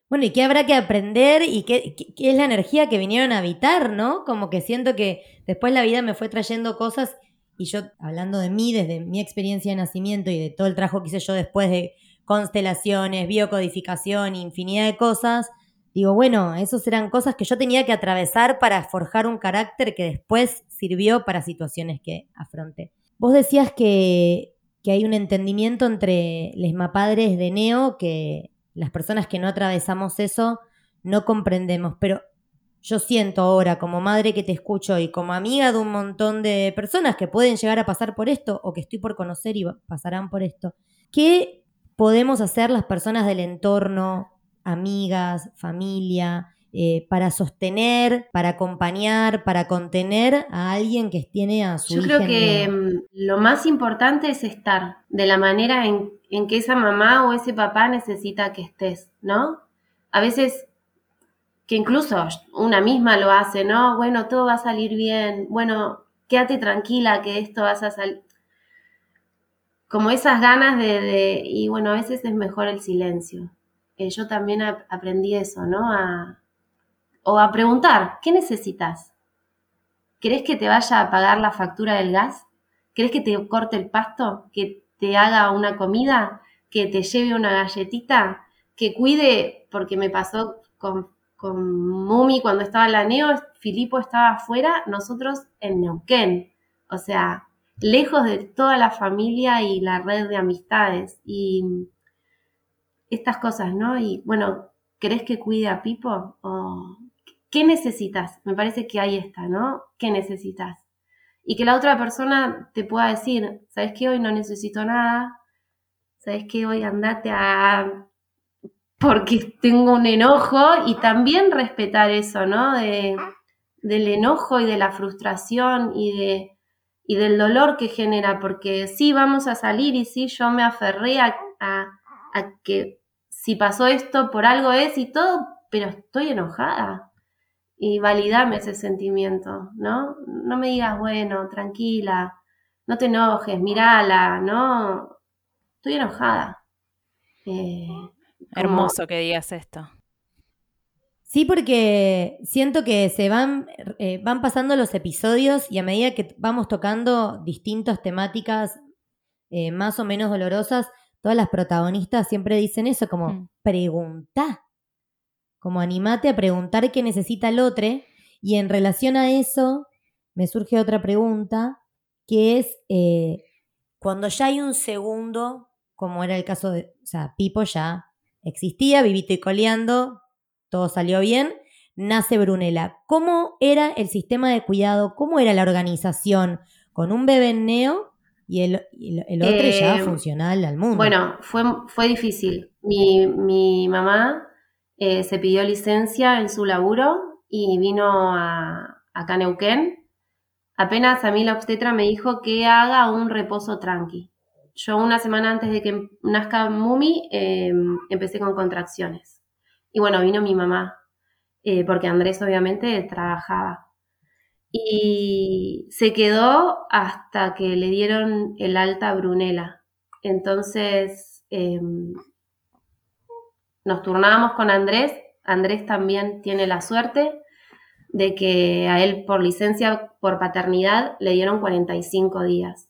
Bueno, ¿y qué habrá que aprender y qué, qué, es la energía que vinieron a habitar, no? Como que siento que después la vida me fue trayendo cosas y yo, hablando de mí, desde mi experiencia de nacimiento y de todo el trabajo que hice yo después de constelaciones, biocodificación, infinidad de cosas, digo, bueno, esas eran cosas que yo tenía que atravesar para forjar un carácter que después sirvió para situaciones que afronté. Vos decías que, hay un entendimiento entre les mapadres de Neo que las personas que no atravesamos eso no comprendemos, pero yo siento ahora como madre que te escucho y como amiga de un montón de personas que pueden llegar a pasar por esto o que estoy por conocer y pasarán por esto, ¿qué podemos hacer las personas del entorno, amigas, familia, eh, para sostener, para acompañar, para contener a alguien que tiene a su Yo creo que mm, lo más importante es estar de la manera en, en, que esa mamá o ese papá necesita que estés, ¿no? A veces que incluso una misma lo hace, ¿no? Bueno, todo va a salir bien, bueno, quédate tranquila que esto vas a salir. Como esas ganas de, de, y bueno, a veces es mejor el silencio. Eh, yo también aprendí eso, ¿no? A, o a preguntar, ¿qué necesitas? ¿Querés que te vaya a pagar la factura del gas? ¿Querés que te corte el pasto? ¿Que te haga una comida? ¿Que te lleve una galletita? ¿Que cuide? Porque me pasó con, con Mumi cuando estaba en la Neo, Filipo estaba afuera, nosotros en Neuquén. O sea, lejos de toda la familia y la red de amistades. Y estas cosas, ¿no? Y bueno, ¿querés que cuide a Pipo? O ¿Qué necesitas? Me parece que ahí está, ¿no? ¿Qué necesitas? Y que la otra persona te pueda decir, ¿sabes qué? Hoy no necesito nada. ¿Sabes qué? Hoy andate a... porque tengo un enojo y también respetar eso, ¿no? De, del enojo y de la frustración y, de, y del dolor que genera, porque sí, vamos a salir y sí, yo me aferré a, a, a que si pasó esto por algo es y todo, pero estoy enojada y validame ese sentimiento, ¿no? No me digas, bueno, tranquila, no te enojes, mirala, ¿no? Estoy enojada. Eh, Hermoso que digas esto. Sí, porque siento que se van, eh, van pasando los episodios y a medida que vamos tocando distintas temáticas eh, más o menos dolorosas, todas las protagonistas siempre dicen eso, como mm. pregunta, como animate a preguntar qué necesita el otro. Y en relación a eso, me surge otra pregunta, que es eh, cuando ya hay un segundo, como era el caso de, o sea, Pipo ya existía, vivito y coleando, todo salió bien, nace Brunella. ¿Cómo era el sistema de cuidado? ¿Cómo era la organización con un bebé neo y el, el, otro ya eh, funcional al mundo? Bueno, fue, fue difícil. Mi, mi mamá eh, se pidió licencia en su laburo y vino a, a Neuquén. Apenas a mí la obstetra me dijo que haga un reposo tranqui. Yo una semana antes de que nazca Mumi em, empecé con contracciones. Y bueno, vino mi mamá, eh, porque Andrés obviamente trabajaba. Y se quedó hasta que le dieron el alta a Brunella. Entonces em, nos turnábamos con Andrés. Andrés también tiene la suerte de que a él por licencia por paternidad le dieron 45 días.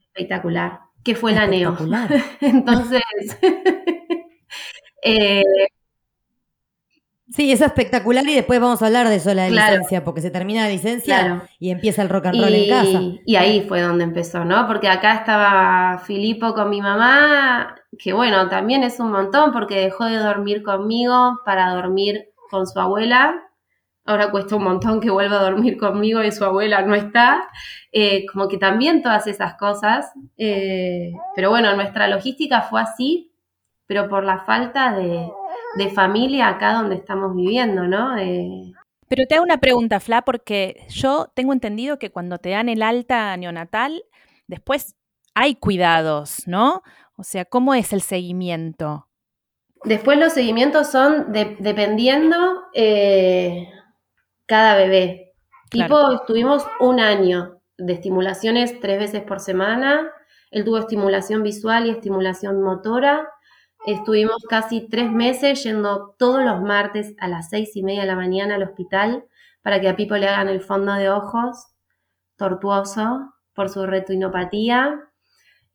Espectacular. Que fue la NEO. Entonces, eh, Sí, es espectacular y después vamos a hablar de eso, la licencia, porque se termina la licencia y empieza el rock and roll en casa. Y ahí fue donde empezó, ¿no? Porque acá estaba Filipo con mi mamá, que bueno, también es un montón porque dejó de dormir conmigo para dormir con su abuela. Ahora cuesta un montón que vuelva a dormir conmigo y su abuela no está. Eh, como que también todas esas cosas. Eh, pero bueno, nuestra logística fue así, pero por la falta de, de familia acá donde estamos viviendo, ¿no? Eh, Pero te hago una pregunta, Fla, porque yo tengo entendido que cuando te dan el alta neonatal, después hay cuidados, ¿no? O sea, ¿cómo es el seguimiento? Después los seguimientos son dependiendo eh, cada bebé. Tipo, estuvimos un año de estimulaciones tres veces por semana. Él tuvo estimulación visual y estimulación motora. Estuvimos casi tres meses yendo todos los martes a las seis y media de la mañana al hospital para que a Pipo le hagan el fondo de ojos, tortuoso, por su retinopatía.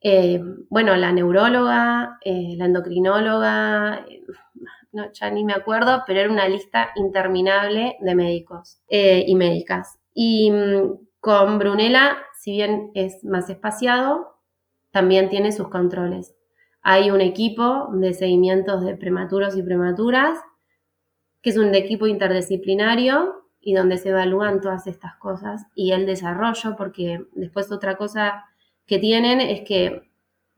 Eh, bueno, la neuróloga, eh, la endocrinóloga, eh, no, ya ni me acuerdo, pero era una lista interminable de médicos y médicas. Y mm, con Brunella, si bien es más espaciado, también tiene sus controles. Hay un equipo de seguimientos de prematuros y prematuras, que es un equipo interdisciplinario y donde se evalúan todas estas cosas y el desarrollo, porque después otra cosa que tienen es que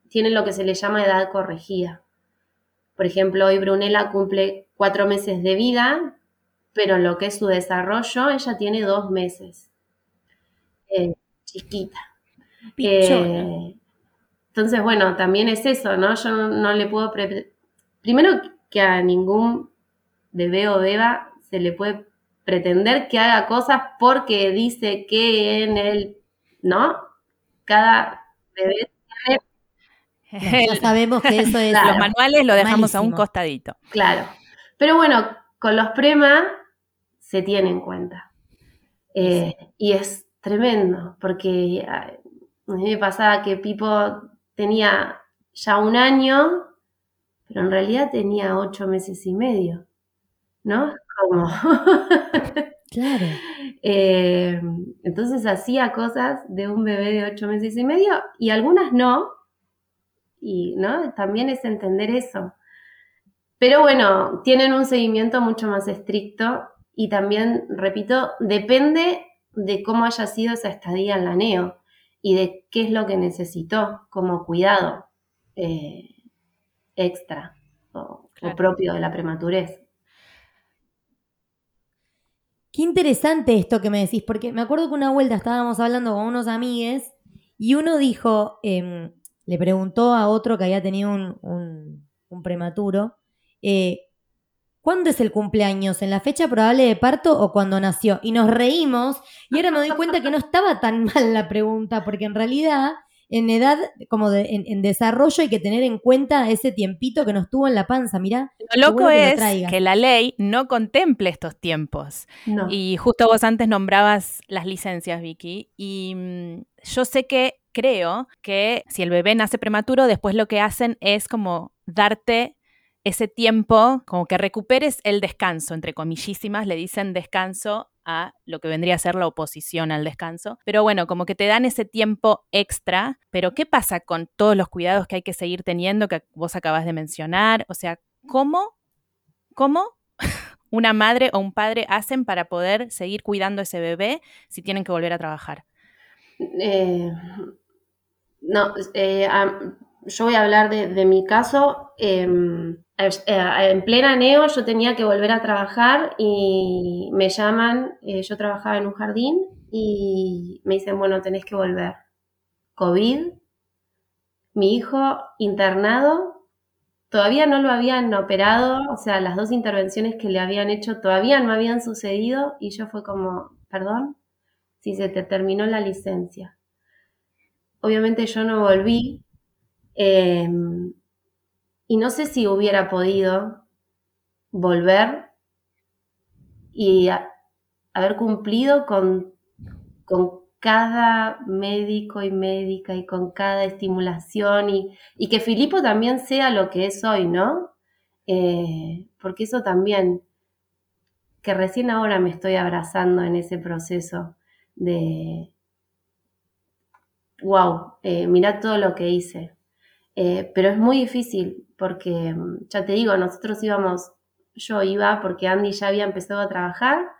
tienen lo que se le llama edad corregida. Por ejemplo, hoy Brunella cumple cuatro meses de vida, pero en lo que es su desarrollo, ella tiene dos meses. Eh, chiquita. Eh, entonces, bueno, también es eso, ¿no? Yo no, le puedo... Primero que a ningún bebé o beba se le puede pretender que haga cosas porque dice que en el, ¿no? Cada bebé tiene... Ya sabemos que eso es... Los manuales lo dejamos a un costadito. Claro. Pero bueno, con los prema se tiene en cuenta. Eh, y es tremendo, porque a mí me pasaba que Pipo tenía ya un año, pero en realidad tenía ocho meses y medio, ¿no? Como... claro. Eh, entonces hacía cosas de un bebé de ocho meses y medio y algunas no. Y ¿no? también es entender eso. Pero bueno, tienen un seguimiento mucho más estricto y también, repito, depende de cómo haya sido esa estadía en la NEO y de qué es lo que necesitó como cuidado eh, extra o, propio de la prematurez. Qué interesante esto que me decís, porque me acuerdo que una vuelta estábamos hablando con unos amigues y uno dijo, em, le preguntó a otro que había tenido un, prematuro, eh, ¿Cuándo es el cumpleaños? ¿En la fecha probable de parto o cuando nació? Y nos reímos y ahora me doy cuenta que no estaba tan mal la pregunta, porque en realidad en edad, como de, en, desarrollo, hay que tener en cuenta ese tiempito que nos tuvo en la panza, mirá. Lo loco es que, la ley no contemple estos tiempos. Y justo vos antes nombrabas las licencias, Vicky, y mm, yo sé que creo que si el bebé nace prematuro, después lo que hacen es como darte ese tiempo, como que recuperes el descanso, entre comillísimas, le dicen descanso a lo que vendría a ser la oposición al descanso. Pero bueno, como que te dan ese tiempo extra, pero ¿qué pasa con todos los cuidados que hay que seguir teniendo que vos acabas de mencionar? O sea, ¿cómo, cómo una madre o un padre hacen para poder seguir cuidando a ese bebé si tienen que volver a trabajar? Eh, no, eh, yo voy a hablar de, mi caso. Em, en plena neo yo tenía que volver a trabajar y me llaman, eh, yo trabajaba en un jardín y me dicen, bueno, tenés que volver. COVID, mi hijo internado, todavía no lo habían operado, o sea, las dos intervenciones que le habían hecho todavía no habían sucedido y yo fue como, perdón, si se te terminó la licencia. Obviamente yo no volví em, y no sé si hubiera podido volver y haber cumplido con, con cada médico y médica y con cada estimulación y, y que Filipo también sea lo que es hoy, ¿no? Eh, porque eso también, que recién ahora me estoy abrazando en ese proceso de, wow, eh, todo lo que hice. Eh, pero es muy difícil porque, ya te digo, nosotros íbamos, yo iba porque Andy ya había empezado a trabajar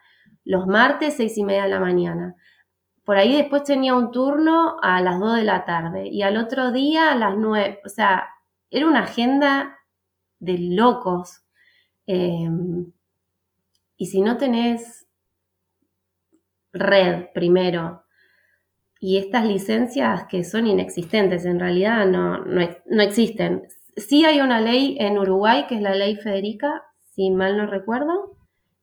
los martes, seis y media de la mañana. Por ahí después tenía un turno a las dos de la tarde y al otro día a las nueve. O sea, era una agenda de locos. Em, y si no tenés red primero y estas licencias que son inexistentes, en realidad no, no, existen. Sí hay una ley en Uruguay, que es la ley Federica, si mal no recuerdo,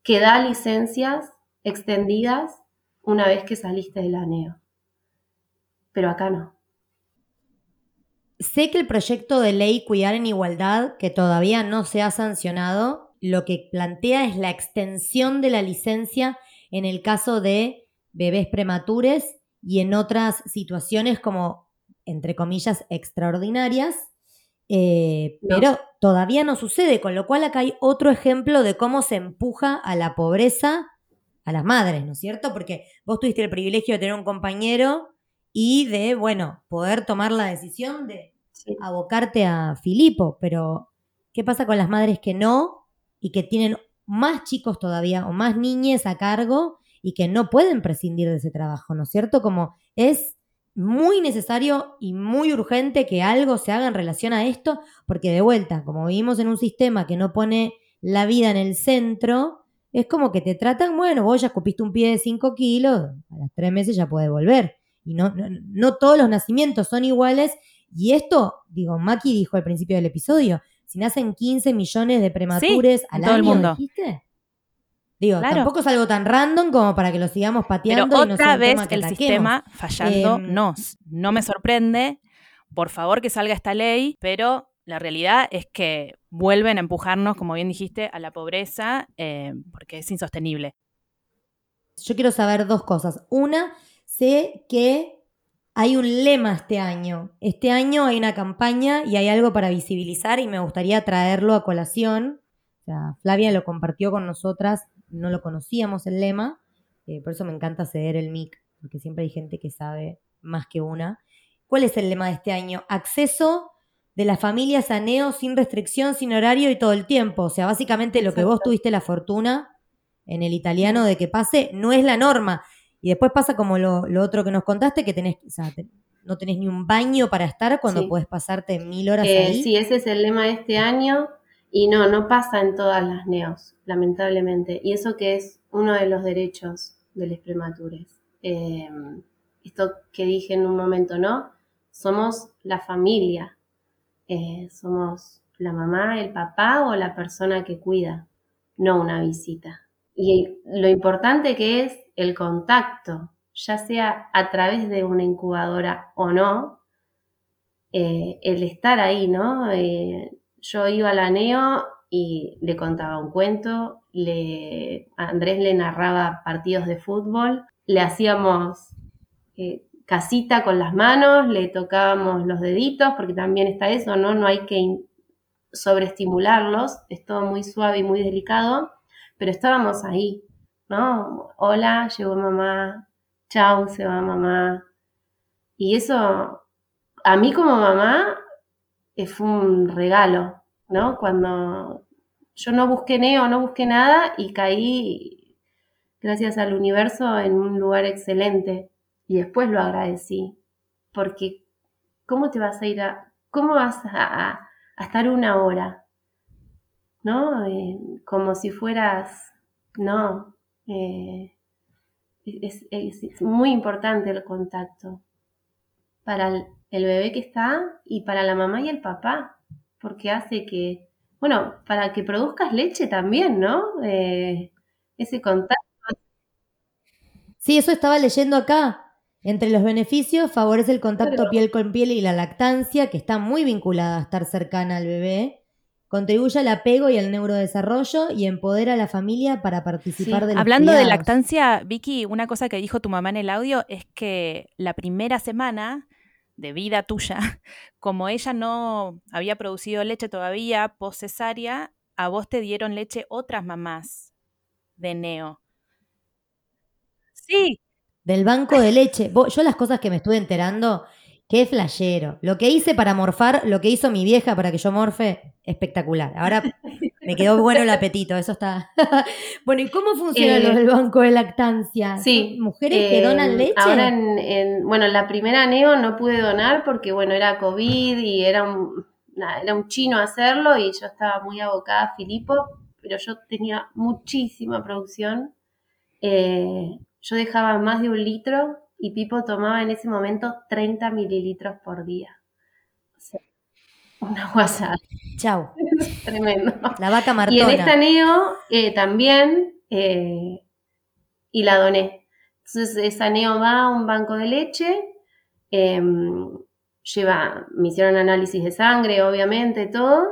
que da licencias extendidas una vez que saliste del ANEO. Pero acá no. Sé que el proyecto de ley Cuidar en Igualdad, que todavía no se ha sancionado, lo que plantea es la extensión de la licencia en el caso de bebés prematures y en otras situaciones como, entre comillas, extraordinarias, eh, pero todavía no sucede, con lo cual acá hay otro ejemplo de cómo se empuja a la pobreza a las madres, ¿no es cierto? Porque vos tuviste el privilegio de tener un compañero y de, bueno, poder tomar la decisión de abocarte a Filipo, pero ¿qué pasa con las madres que no y que tienen más chicos todavía o más niñas a cargo y que no pueden prescindir de ese trabajo, ¿no es cierto? Como es muy necesario y muy urgente que algo se haga en relación a esto, porque de vuelta, como vivimos en un sistema que no pone la vida en el centro, es como que te tratan, bueno, vos ya escupiste un pie de 5 kilos, a las tres meses ya puede volver. Y no, no, no todos los nacimientos son iguales y esto, digo, Maki dijo al principio del episodio, si nacen 15 millones de prematures al todo año, el mundo. ¿dijiste? Digo, tampoco es algo tan random como para que lo sigamos pateando. Pero otra vez el sistema fallando, em, no, no me sorprende. Por favor que salga esta ley, pero la realidad es que vuelven a empujarnos, como bien dijiste, a la pobreza eh, porque es insostenible. Yo quiero saber dos cosas. Una, sé que hay un lema este año. Este año hay una campaña y hay algo para visibilizar y me gustaría traerlo a colación. O sea, Flavia lo compartió con nosotras, no lo conocíamos el lema, eh, por eso me encanta ceder el mic, porque siempre hay gente que sabe más que una. ¿Cuál es el lema de este año? Acceso de las familias a NEO sin restricción, sin horario y todo el tiempo. O sea, básicamente lo que vos tuviste la fortuna en el italiano de que pase no es la norma. Y después pasa como lo, otro que nos contaste, que tenés, o sea, no tenés ni un baño para estar cuando puedes pasarte mil horas eh, ahí. Sí, ese es el lema de este año. Y no, no pasa en todas las neos, lamentablemente. Y eso que es uno de los derechos de los prematures. Em, esto que dije en un momento, ¿no? Somos la familia. Eh, somos la mamá, el papá o la persona que cuida, no una visita. Y lo importante que es el contacto, ya sea a través de una incubadora o no, eh, el estar ahí, ¿no? Eh, yo iba a la NEO y le contaba un cuento, le, Andrés le narraba partidos de fútbol, le hacíamos eh, casita con las manos, le tocábamos los deditos, porque también está eso, ¿no? No hay que sobreestimularlos, es todo muy suave y muy delicado, pero estábamos ahí, ¿no? Hola, llegó mamá, chau, se va mamá. Y eso, a mí como mamá, fue un regalo, ¿no? Cuando yo no busqué neo, no busqué nada y caí, gracias al universo, en un lugar excelente. Y después lo agradecí, porque ¿cómo te vas a ir a, cómo vas a, estar una hora? ¿No? Eh, como si fueras, no, eh, es, muy importante el contacto para el, bebé que está y para la mamá y el papá, porque hace que, bueno, para que produzcas leche también, ¿no? Eh, ese contacto. Sí, eso estaba leyendo acá. Entre los beneficios favorece el contacto piel con piel y la lactancia, que está muy vinculada a estar cercana al bebé. Contribuye al apego y al neurodesarrollo y empodera a la familia para participar de los Hablando de lactancia, Vicky, una cosa que dijo tu mamá en el audio es que la primera semana de vida tuya, como ella no había producido leche todavía post cesárea, a vos te dieron leche otras mamás de neo. Sí, Del banco de leche. Vos- yo las cosas que me estuve enterando, qué flashero. Lo que hice para morfar, lo que hizo mi vieja para que yo morfe, espectacular. Ahora me quedó bueno el apetito, eso está. bueno, ¿y cómo funciona Eh, lo del banco de lactancia? Sí. ¿Son ¿Mujeres que Eh, donan leche? Ahora, en, en- bueno, en la primera neo no pude donar porque, bueno, era COVID y era un, nada, era un chino hacerlo y yo estaba muy abocada a Filipo, pero yo tenía muchísima producción. Eh, yo dejaba más de un litro y Pipo tomaba en ese momento 30 mililitros por día. O sea, una guasada, Chau. tremendo. La vaca Y en martona. esta neo eh, también, eh, y la doné. Entonces esa neo va a un banco de leche, eh, lleva, me hicieron análisis de sangre, obviamente, todo,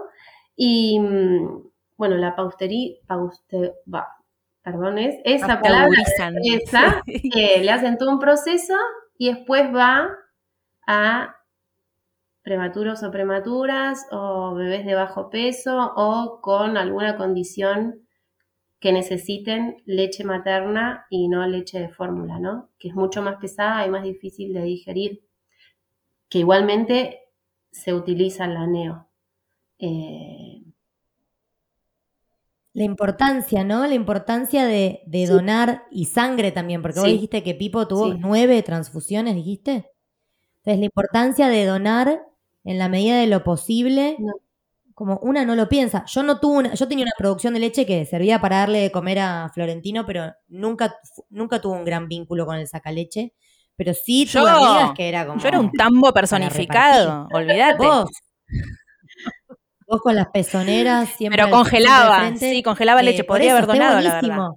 y mm, bueno, la pausterí, pauste, va, perdón, es esa palabra, esa, eh, le hacen todo un proceso y después va a prematuros o prematuras o bebés de bajo peso o con alguna condición que necesiten leche materna y no leche de fórmula, ¿no? Que es mucho más pesada y más difícil de digerir, que igualmente se utiliza en la neo. Eh, La importancia, ¿no? La importancia de, de donar y sangre también, porque vos dijiste que Pipo tuvo Sí. nueve transfusiones, dijiste. Entonces, la importancia de donar en la medida de lo posible, No. como una no lo piensa. Yo no tuve una, yo tenía una producción de leche que servía para darle de comer a Florentino, pero nunca, nunca tuve un gran vínculo con el sacaleche. Pero sí tuve Yo- amigas que era como. Yo era un tambo personificado, olvídate. Vos. Vos con las pezoneras siempre. Pero congelaba, sí, congelaba Eh, leche. Podría haber donado, la verdad.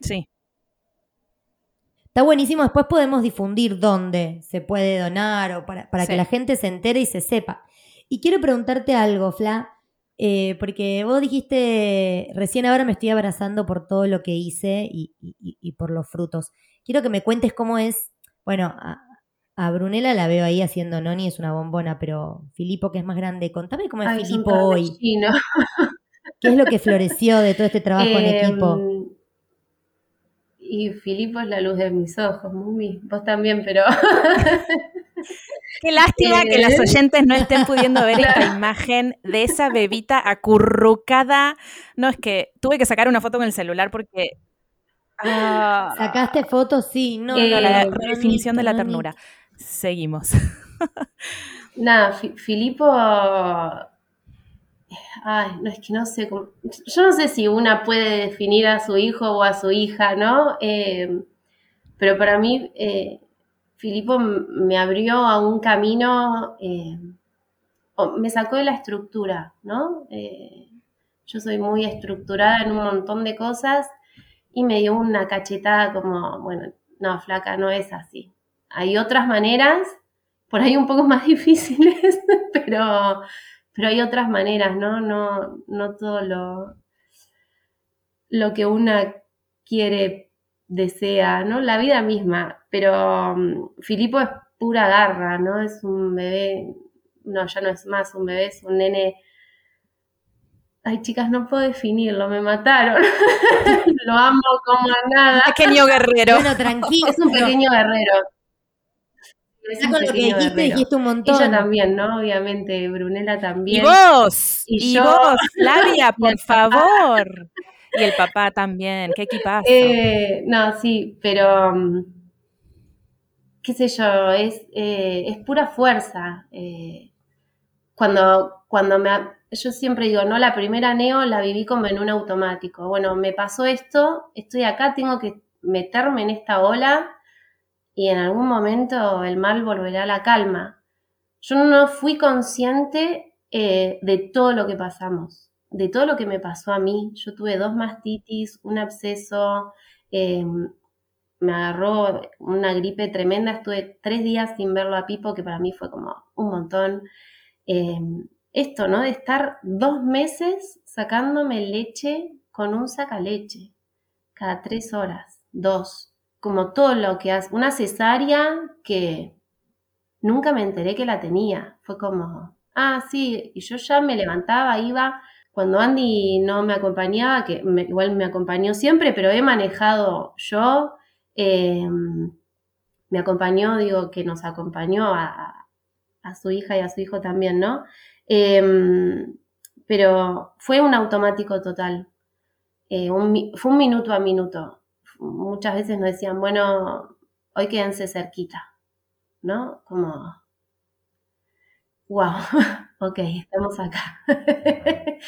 Sí. Está buenísimo, después podemos difundir dónde se puede donar o para, para que la gente se entere y se sepa. Y quiero preguntarte algo, Fla, eh, porque vos dijiste, recién ahora me estoy abrazando por todo lo que hice y, y- y por los frutos. Quiero que me cuentes cómo es, bueno, a, a Brunella la veo ahí haciendo noni, es una bombona, pero Filipo que es más grande, contame cómo es ay, es Filipo hoy, qué es lo que floreció de todo este trabajo en Eh, equipo. Y Filipo es la luz de mis ojos, muy vos también, pero Qué lástima que las Eh. oyentes no estén pudiendo ver esta imagen de esa bebita acurrucada. No, es que tuve que sacar una foto con el celular porque. Ah, ¿Sacaste fotos? Sí, no, Eh, no, la definición de la ternura. Seguimos. nada, Fi- Filipo, ay, no es que no sé, cómo- yo no sé si una puede definir a su hijo o a su hija, ¿no? Eh, pero para mí, eh, Filipo me abrió a un camino, eh, me sacó de la estructura, ¿no? Eh, yo soy muy estructurada en un montón de cosas y me dio una cachetada como, bueno, no, flaca, no es así. Hay otras maneras, por ahí un poco más difíciles, pero, pero hay otras maneras, ¿no? No, no todo lo, lo que una quiere, desea, ¿no? La vida misma. Pero um, Filipo es pura garra, ¿no? Es un bebé, no, ya no es más un bebé, es un nene. Ay, chicas, no puedo definirlo, me mataron. lo amo como a nada. Pequeño guerrero. Bueno, tranquilo. Es un pequeño guerrero. Es un con lo que dijiste, guerrero. dijiste un Y montón. yo también, ¿no? Obviamente, Brunella Y también. vos, Y y, yo. vos, Flavia, Y por favor. Y el papá también, qué equipazo. Eh, no, sí, pero mm, qué sé yo, es, eh, es pura fuerza. eh, cuando, cuando me, ha- yo siempre digo, no, la primera neo la viví como en un automático. Bueno, me pasó esto, estoy acá, tengo que meterme en esta ola y en algún momento el mal volverá a la calma. Yo no fui consciente eh, de todo lo que pasamos, de todo lo que me pasó a mí. Yo tuve dos mastitis, un absceso, eh, me agarró una gripe tremenda, estuve tres días sin verlo a Pipo, que para mí fue como un montón. Em, esto, ¿no? De estar dos meses sacándome leche con un sacaleche, cada tres horas, dos, como todo lo que hace, una cesárea que nunca me enteré que la tenía, fue como, ah, sí, y yo ya me levantaba, iba, cuando Andy no me acompañaba, que igual me acompañó siempre, pero he manejado yo, em, me acompañó, digo, que nos acompañó a, su hija y a su hijo también, ¿no? Em, pero fue un automático total. Eh, fue un minuto a minuto. Muchas veces nos decían, bueno, hoy quédense cerquita, ¿no? Como, wow, ok, estamos acá.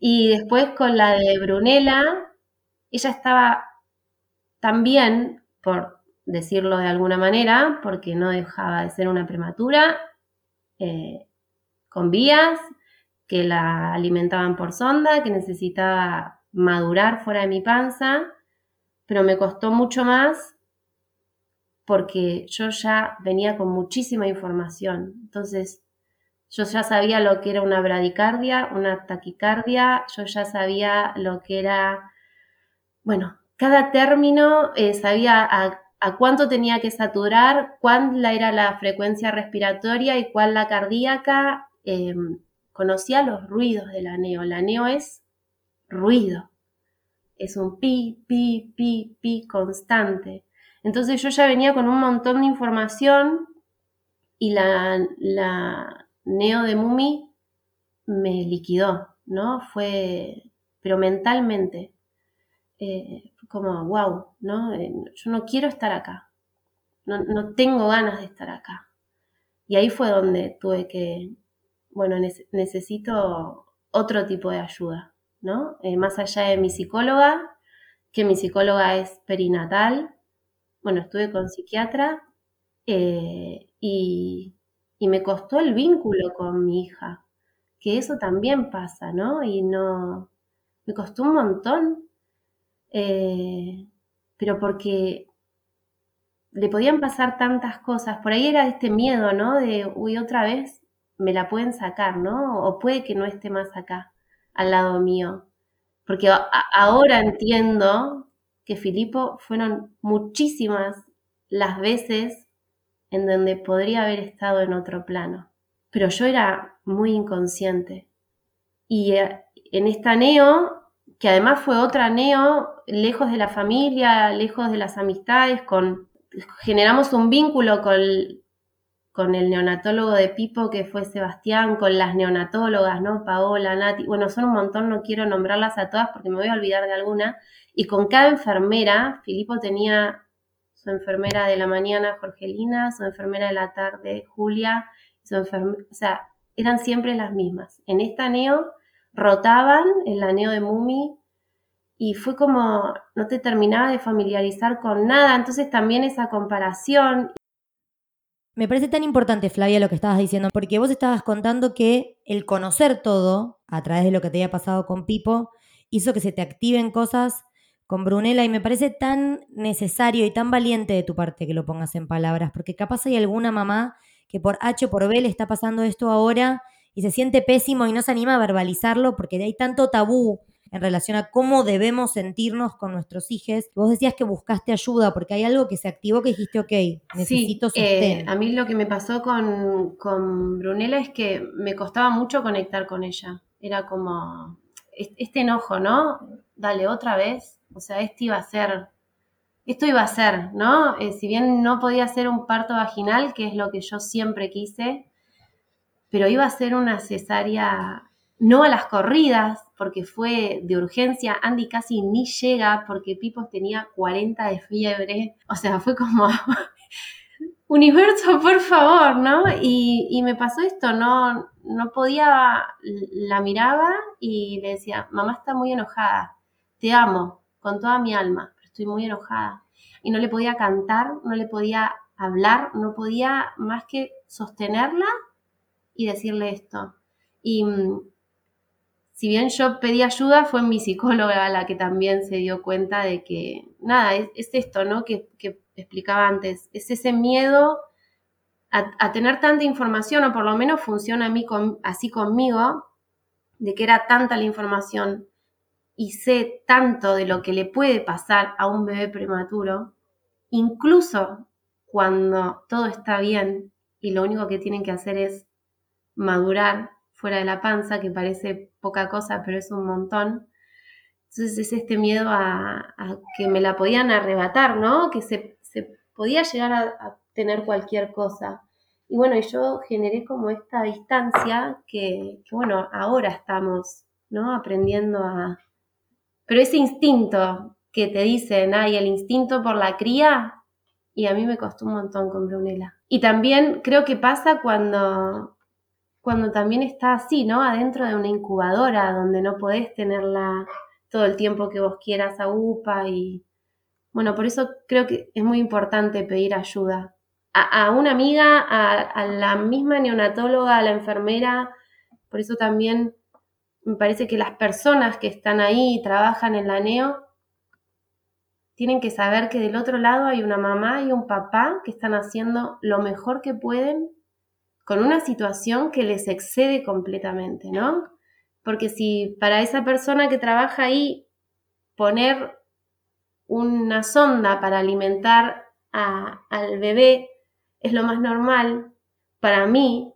y después con la de Brunella, ella estaba también, por decirlo de alguna manera, porque no dejaba de ser una prematura, eh, con vías que la alimentaban por sonda, que necesitaba madurar fuera de mi panza, pero me costó mucho más porque yo ya venía con muchísima información. Entonces, yo ya sabía lo que era una bradicardia, una taquicardia, yo ya sabía lo que era, bueno, cada término eh, sabía a, cuánto tenía que saturar, cuál era la frecuencia respiratoria y cuál la cardíaca. Em, conocía los ruidos de la neo. La neo es ruido. Es un pi, pi, pi, pi constante. Entonces yo ya venía con un montón de información y la, la Neo de Mumi me liquidó, ¿no? Fue, pero mentalmente, eh, como, wow, ¿no? Eh, yo no quiero estar acá, no, tengo ganas de estar acá. Y ahí fue donde tuve que, bueno, necesito otro tipo de ayuda, ¿no? Eh, más allá de mi psicóloga, que mi psicóloga es perinatal, bueno, estuve con psiquiatra y y me costó el vínculo con mi hija, que eso también pasa, ¿no? Y no, me costó un montón, eh, pero porque le podían pasar tantas cosas, por ahí era este miedo, ¿no? De, uy, otra vez me la pueden sacar, ¿no? O puede que no esté más acá, al lado mío. Porque ahora entiendo que Filipo fueron muchísimas las veces en donde podría haber estado en otro plano. Pero yo era muy inconsciente. Y eh, en esta neo, que además fue otra neo, lejos de la familia, lejos de las amistades, con, generamos un vínculo con, con el neonatólogo de Pipo, que fue Sebastián, con las neonatólogas, ¿no? Paola, Nati, bueno, son un montón, no quiero nombrarlas a todas porque me voy a olvidar de alguna. Y con cada enfermera, Filipo tenía su enfermera de la mañana, Jorgelina, su enfermera de la tarde, Julia, su o sea, eran siempre las mismas. En esta neo rotaban en la neo de Mumi y fue como no te terminaba de familiarizar con nada, entonces también esa comparación. Me parece tan importante, Flavia, lo que estabas diciendo, porque vos estabas contando que el conocer todo a través de lo que te había pasado con Pipo hizo que se te activen cosas con Brunella y me parece tan necesario y tan valiente de tu parte que lo pongas en palabras, porque capaz hay alguna mamá que por H o por B le está pasando esto ahora y se siente pésimo y no se anima a verbalizarlo porque hay tanto tabú en relación a cómo debemos sentirnos con nuestros hijos. Vos decías que buscaste ayuda porque hay algo que se activó que dijiste, ok, necesito sí, eh, a mí lo que me pasó con, con Brunella es que me costaba mucho conectar con ella. Era como este enojo, ¿no? Dale otra vez, o sea, esto iba a ser, esto iba a ser, ¿no? Eh, si bien no podía ser un parto vaginal, que es lo que yo siempre quise, pero iba a ser una cesárea, no a las corridas, porque fue de urgencia. Andy casi ni llega porque Pipos tenía 40 de fiebre. O sea, fue como, universo, por favor, ¿no? Y, me pasó esto, no, no podía, la miraba y le decía, mamá está muy enojada, te amo, con toda mi alma, pero estoy muy enojada. Y no le podía cantar, no le podía hablar, no podía más que sostenerla y decirle esto. Y mm, si bien yo pedí ayuda, fue mi psicóloga la que también se dio cuenta de que, nada, es, esto, ¿no? Que, explicaba antes, es ese miedo a, tener tanta información, o por lo menos funciona a mí así conmigo, de que era tanta la información y sé tanto de lo que le puede pasar a un bebé prematuro, incluso cuando todo está bien y lo único que tienen que hacer es madurar fuera de la panza, que parece poca cosa, pero es un montón. Entonces es este miedo a, que me la podían arrebatar, ¿no? Que se, podía llegar a, tener cualquier cosa. Y bueno, yo generé como esta distancia que, que, bueno, ahora estamos, ¿no? Aprendiendo a... Pero ese instinto que te dicen, ay, el instinto por la cría, y a mí me costó un montón con Brunella. Y también creo que pasa cuando, cuando también está así, ¿no? Adentro de una incubadora donde no podés tenerla todo el tiempo que vos quieras a UPA y bueno, por eso creo que es muy importante pedir ayuda. A, una amiga, a, a, la misma neonatóloga, a la enfermera, por eso también me parece que las personas que están ahí y trabajan en la NEO tienen que saber que del otro lado hay una mamá y un papá que están haciendo lo mejor que pueden con una situación que les excede completamente, ¿no? Porque si para esa persona que trabaja ahí poner una sonda para alimentar al bebé es lo más normal, para mí,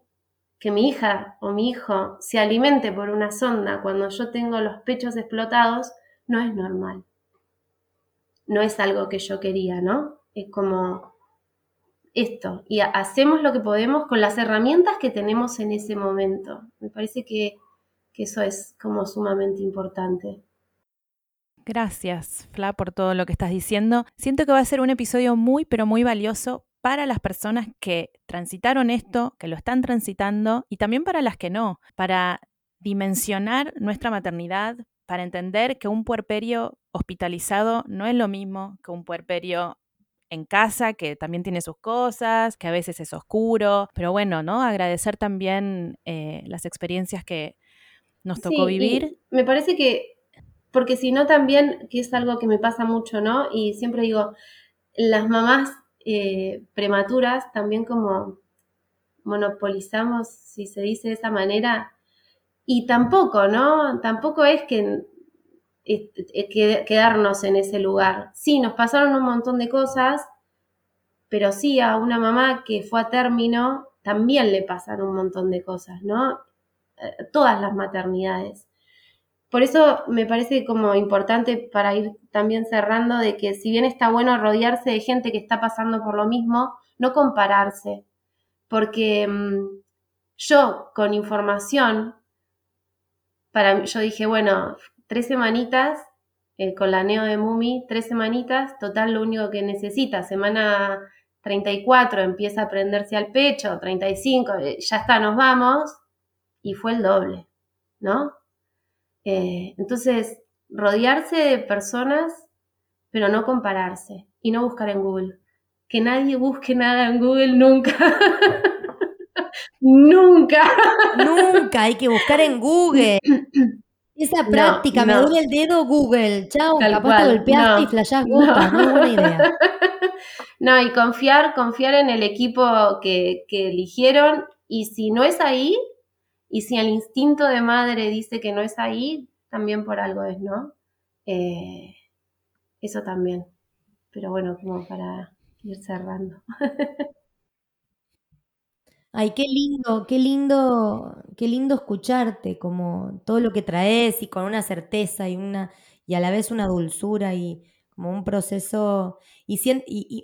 que mi hija o mi hijo se alimente por una sonda cuando yo tengo los pechos explotados, no es normal. No es algo que yo quería, ¿no? Es como esto y hacemos lo que podemos con las herramientas que tenemos en ese momento. Me parece que, eso es como sumamente importante. Gracias, Fla, por todo lo que estás diciendo. Siento que va a ser un episodio muy, pero muy valioso para las personas que transitaron esto, que lo están transitando, y también para las que no, para dimensionar nuestra maternidad, para entender que un puerperio hospitalizado no es lo mismo que un puerperio en casa, que también tiene sus cosas, que a veces es oscuro, pero bueno, ¿no? Agradecer también eh, las experiencias que nos tocó vivir. Me parece que, porque si no también, que es algo que me pasa mucho, ¿no? Y siempre digo, las mamás eh, prematuras también como monopolizamos, si se dice de esa manera, y tampoco, ¿no? Tampoco es que quedarnos en ese lugar. Sí, nos pasaron un montón de cosas, pero sí a una mamá que fue a término también le pasan un montón de cosas, ¿no? Eh, todas las maternidades. Por eso me parece como importante para ir también cerrando de que si bien está bueno rodearse de gente que está pasando por lo mismo, no compararse, porque mm, yo con información, para yo dije, bueno, tres semanitas eh, con la neo de Mumi, tres semanitas, total lo único que necesita, semana 34 empieza a prenderse al pecho, 35, eh, ya está, nos vamos, y fue el doble, ¿no? Eh, entonces, rodearse de personas, pero no compararse y no buscar en Google. Que nadie busque nada en Google nunca. nunca. Nunca, hay que buscar en Google. Esa práctica, me duele el dedo Google. Chao, capaz te golpeaste y flashás gotas, no. es buena idea. No, y confiar, confiar en el equipo que, eligieron. Y si no es ahí, y si el instinto de madre dice que no es ahí, también por algo es, ¿no? Eh, eso también. Pero bueno, como para ir cerrando. Ay, qué lindo, qué lindo, qué lindo escucharte, como todo lo que traes y con una certeza y una, y a la vez una dulzura y como un proceso. Y,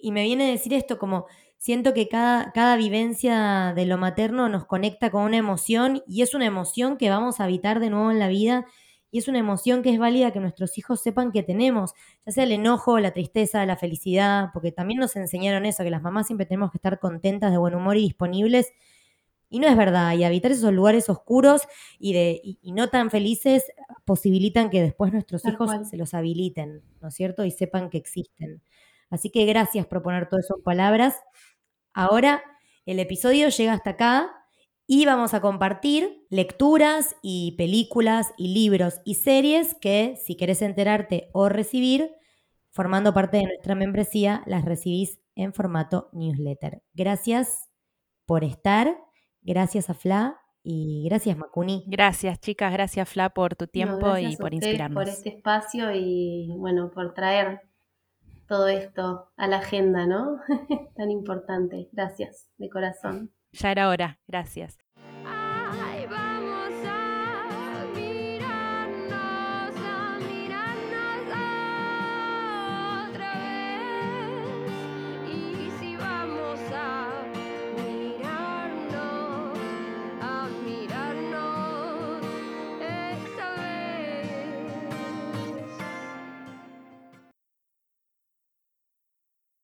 y, me viene a decir esto, como siento que cada, cada vivencia de lo materno nos conecta con una emoción y es una emoción que vamos a habitar de nuevo en la vida y es una emoción que es válida que nuestros hijos sepan que tenemos, ya sea el enojo, la tristeza, la felicidad, porque también nos enseñaron eso, que las mamás siempre tenemos que estar contentas, de buen humor y disponibles. Y no es verdad, y habitar esos lugares oscuros y, de, y, no tan felices posibilitan que después nuestros hijos se los habiliten, ¿no es cierto? Y sepan que existen. Así que gracias por poner todas esas palabras. Ahora el episodio llega hasta acá y vamos a compartir lecturas y películas y libros y series que si querés enterarte o recibir, formando parte de nuestra membresía, las recibís en formato newsletter. Gracias por estar, gracias a Fla y gracias Makuni. Gracias chicas, gracias Fla por tu tiempo y por inspirarnos. Por este espacio y bueno, por traer todo esto a la agenda, ¿no? Tan importante. Gracias, de corazón. Ya era hora, gracias.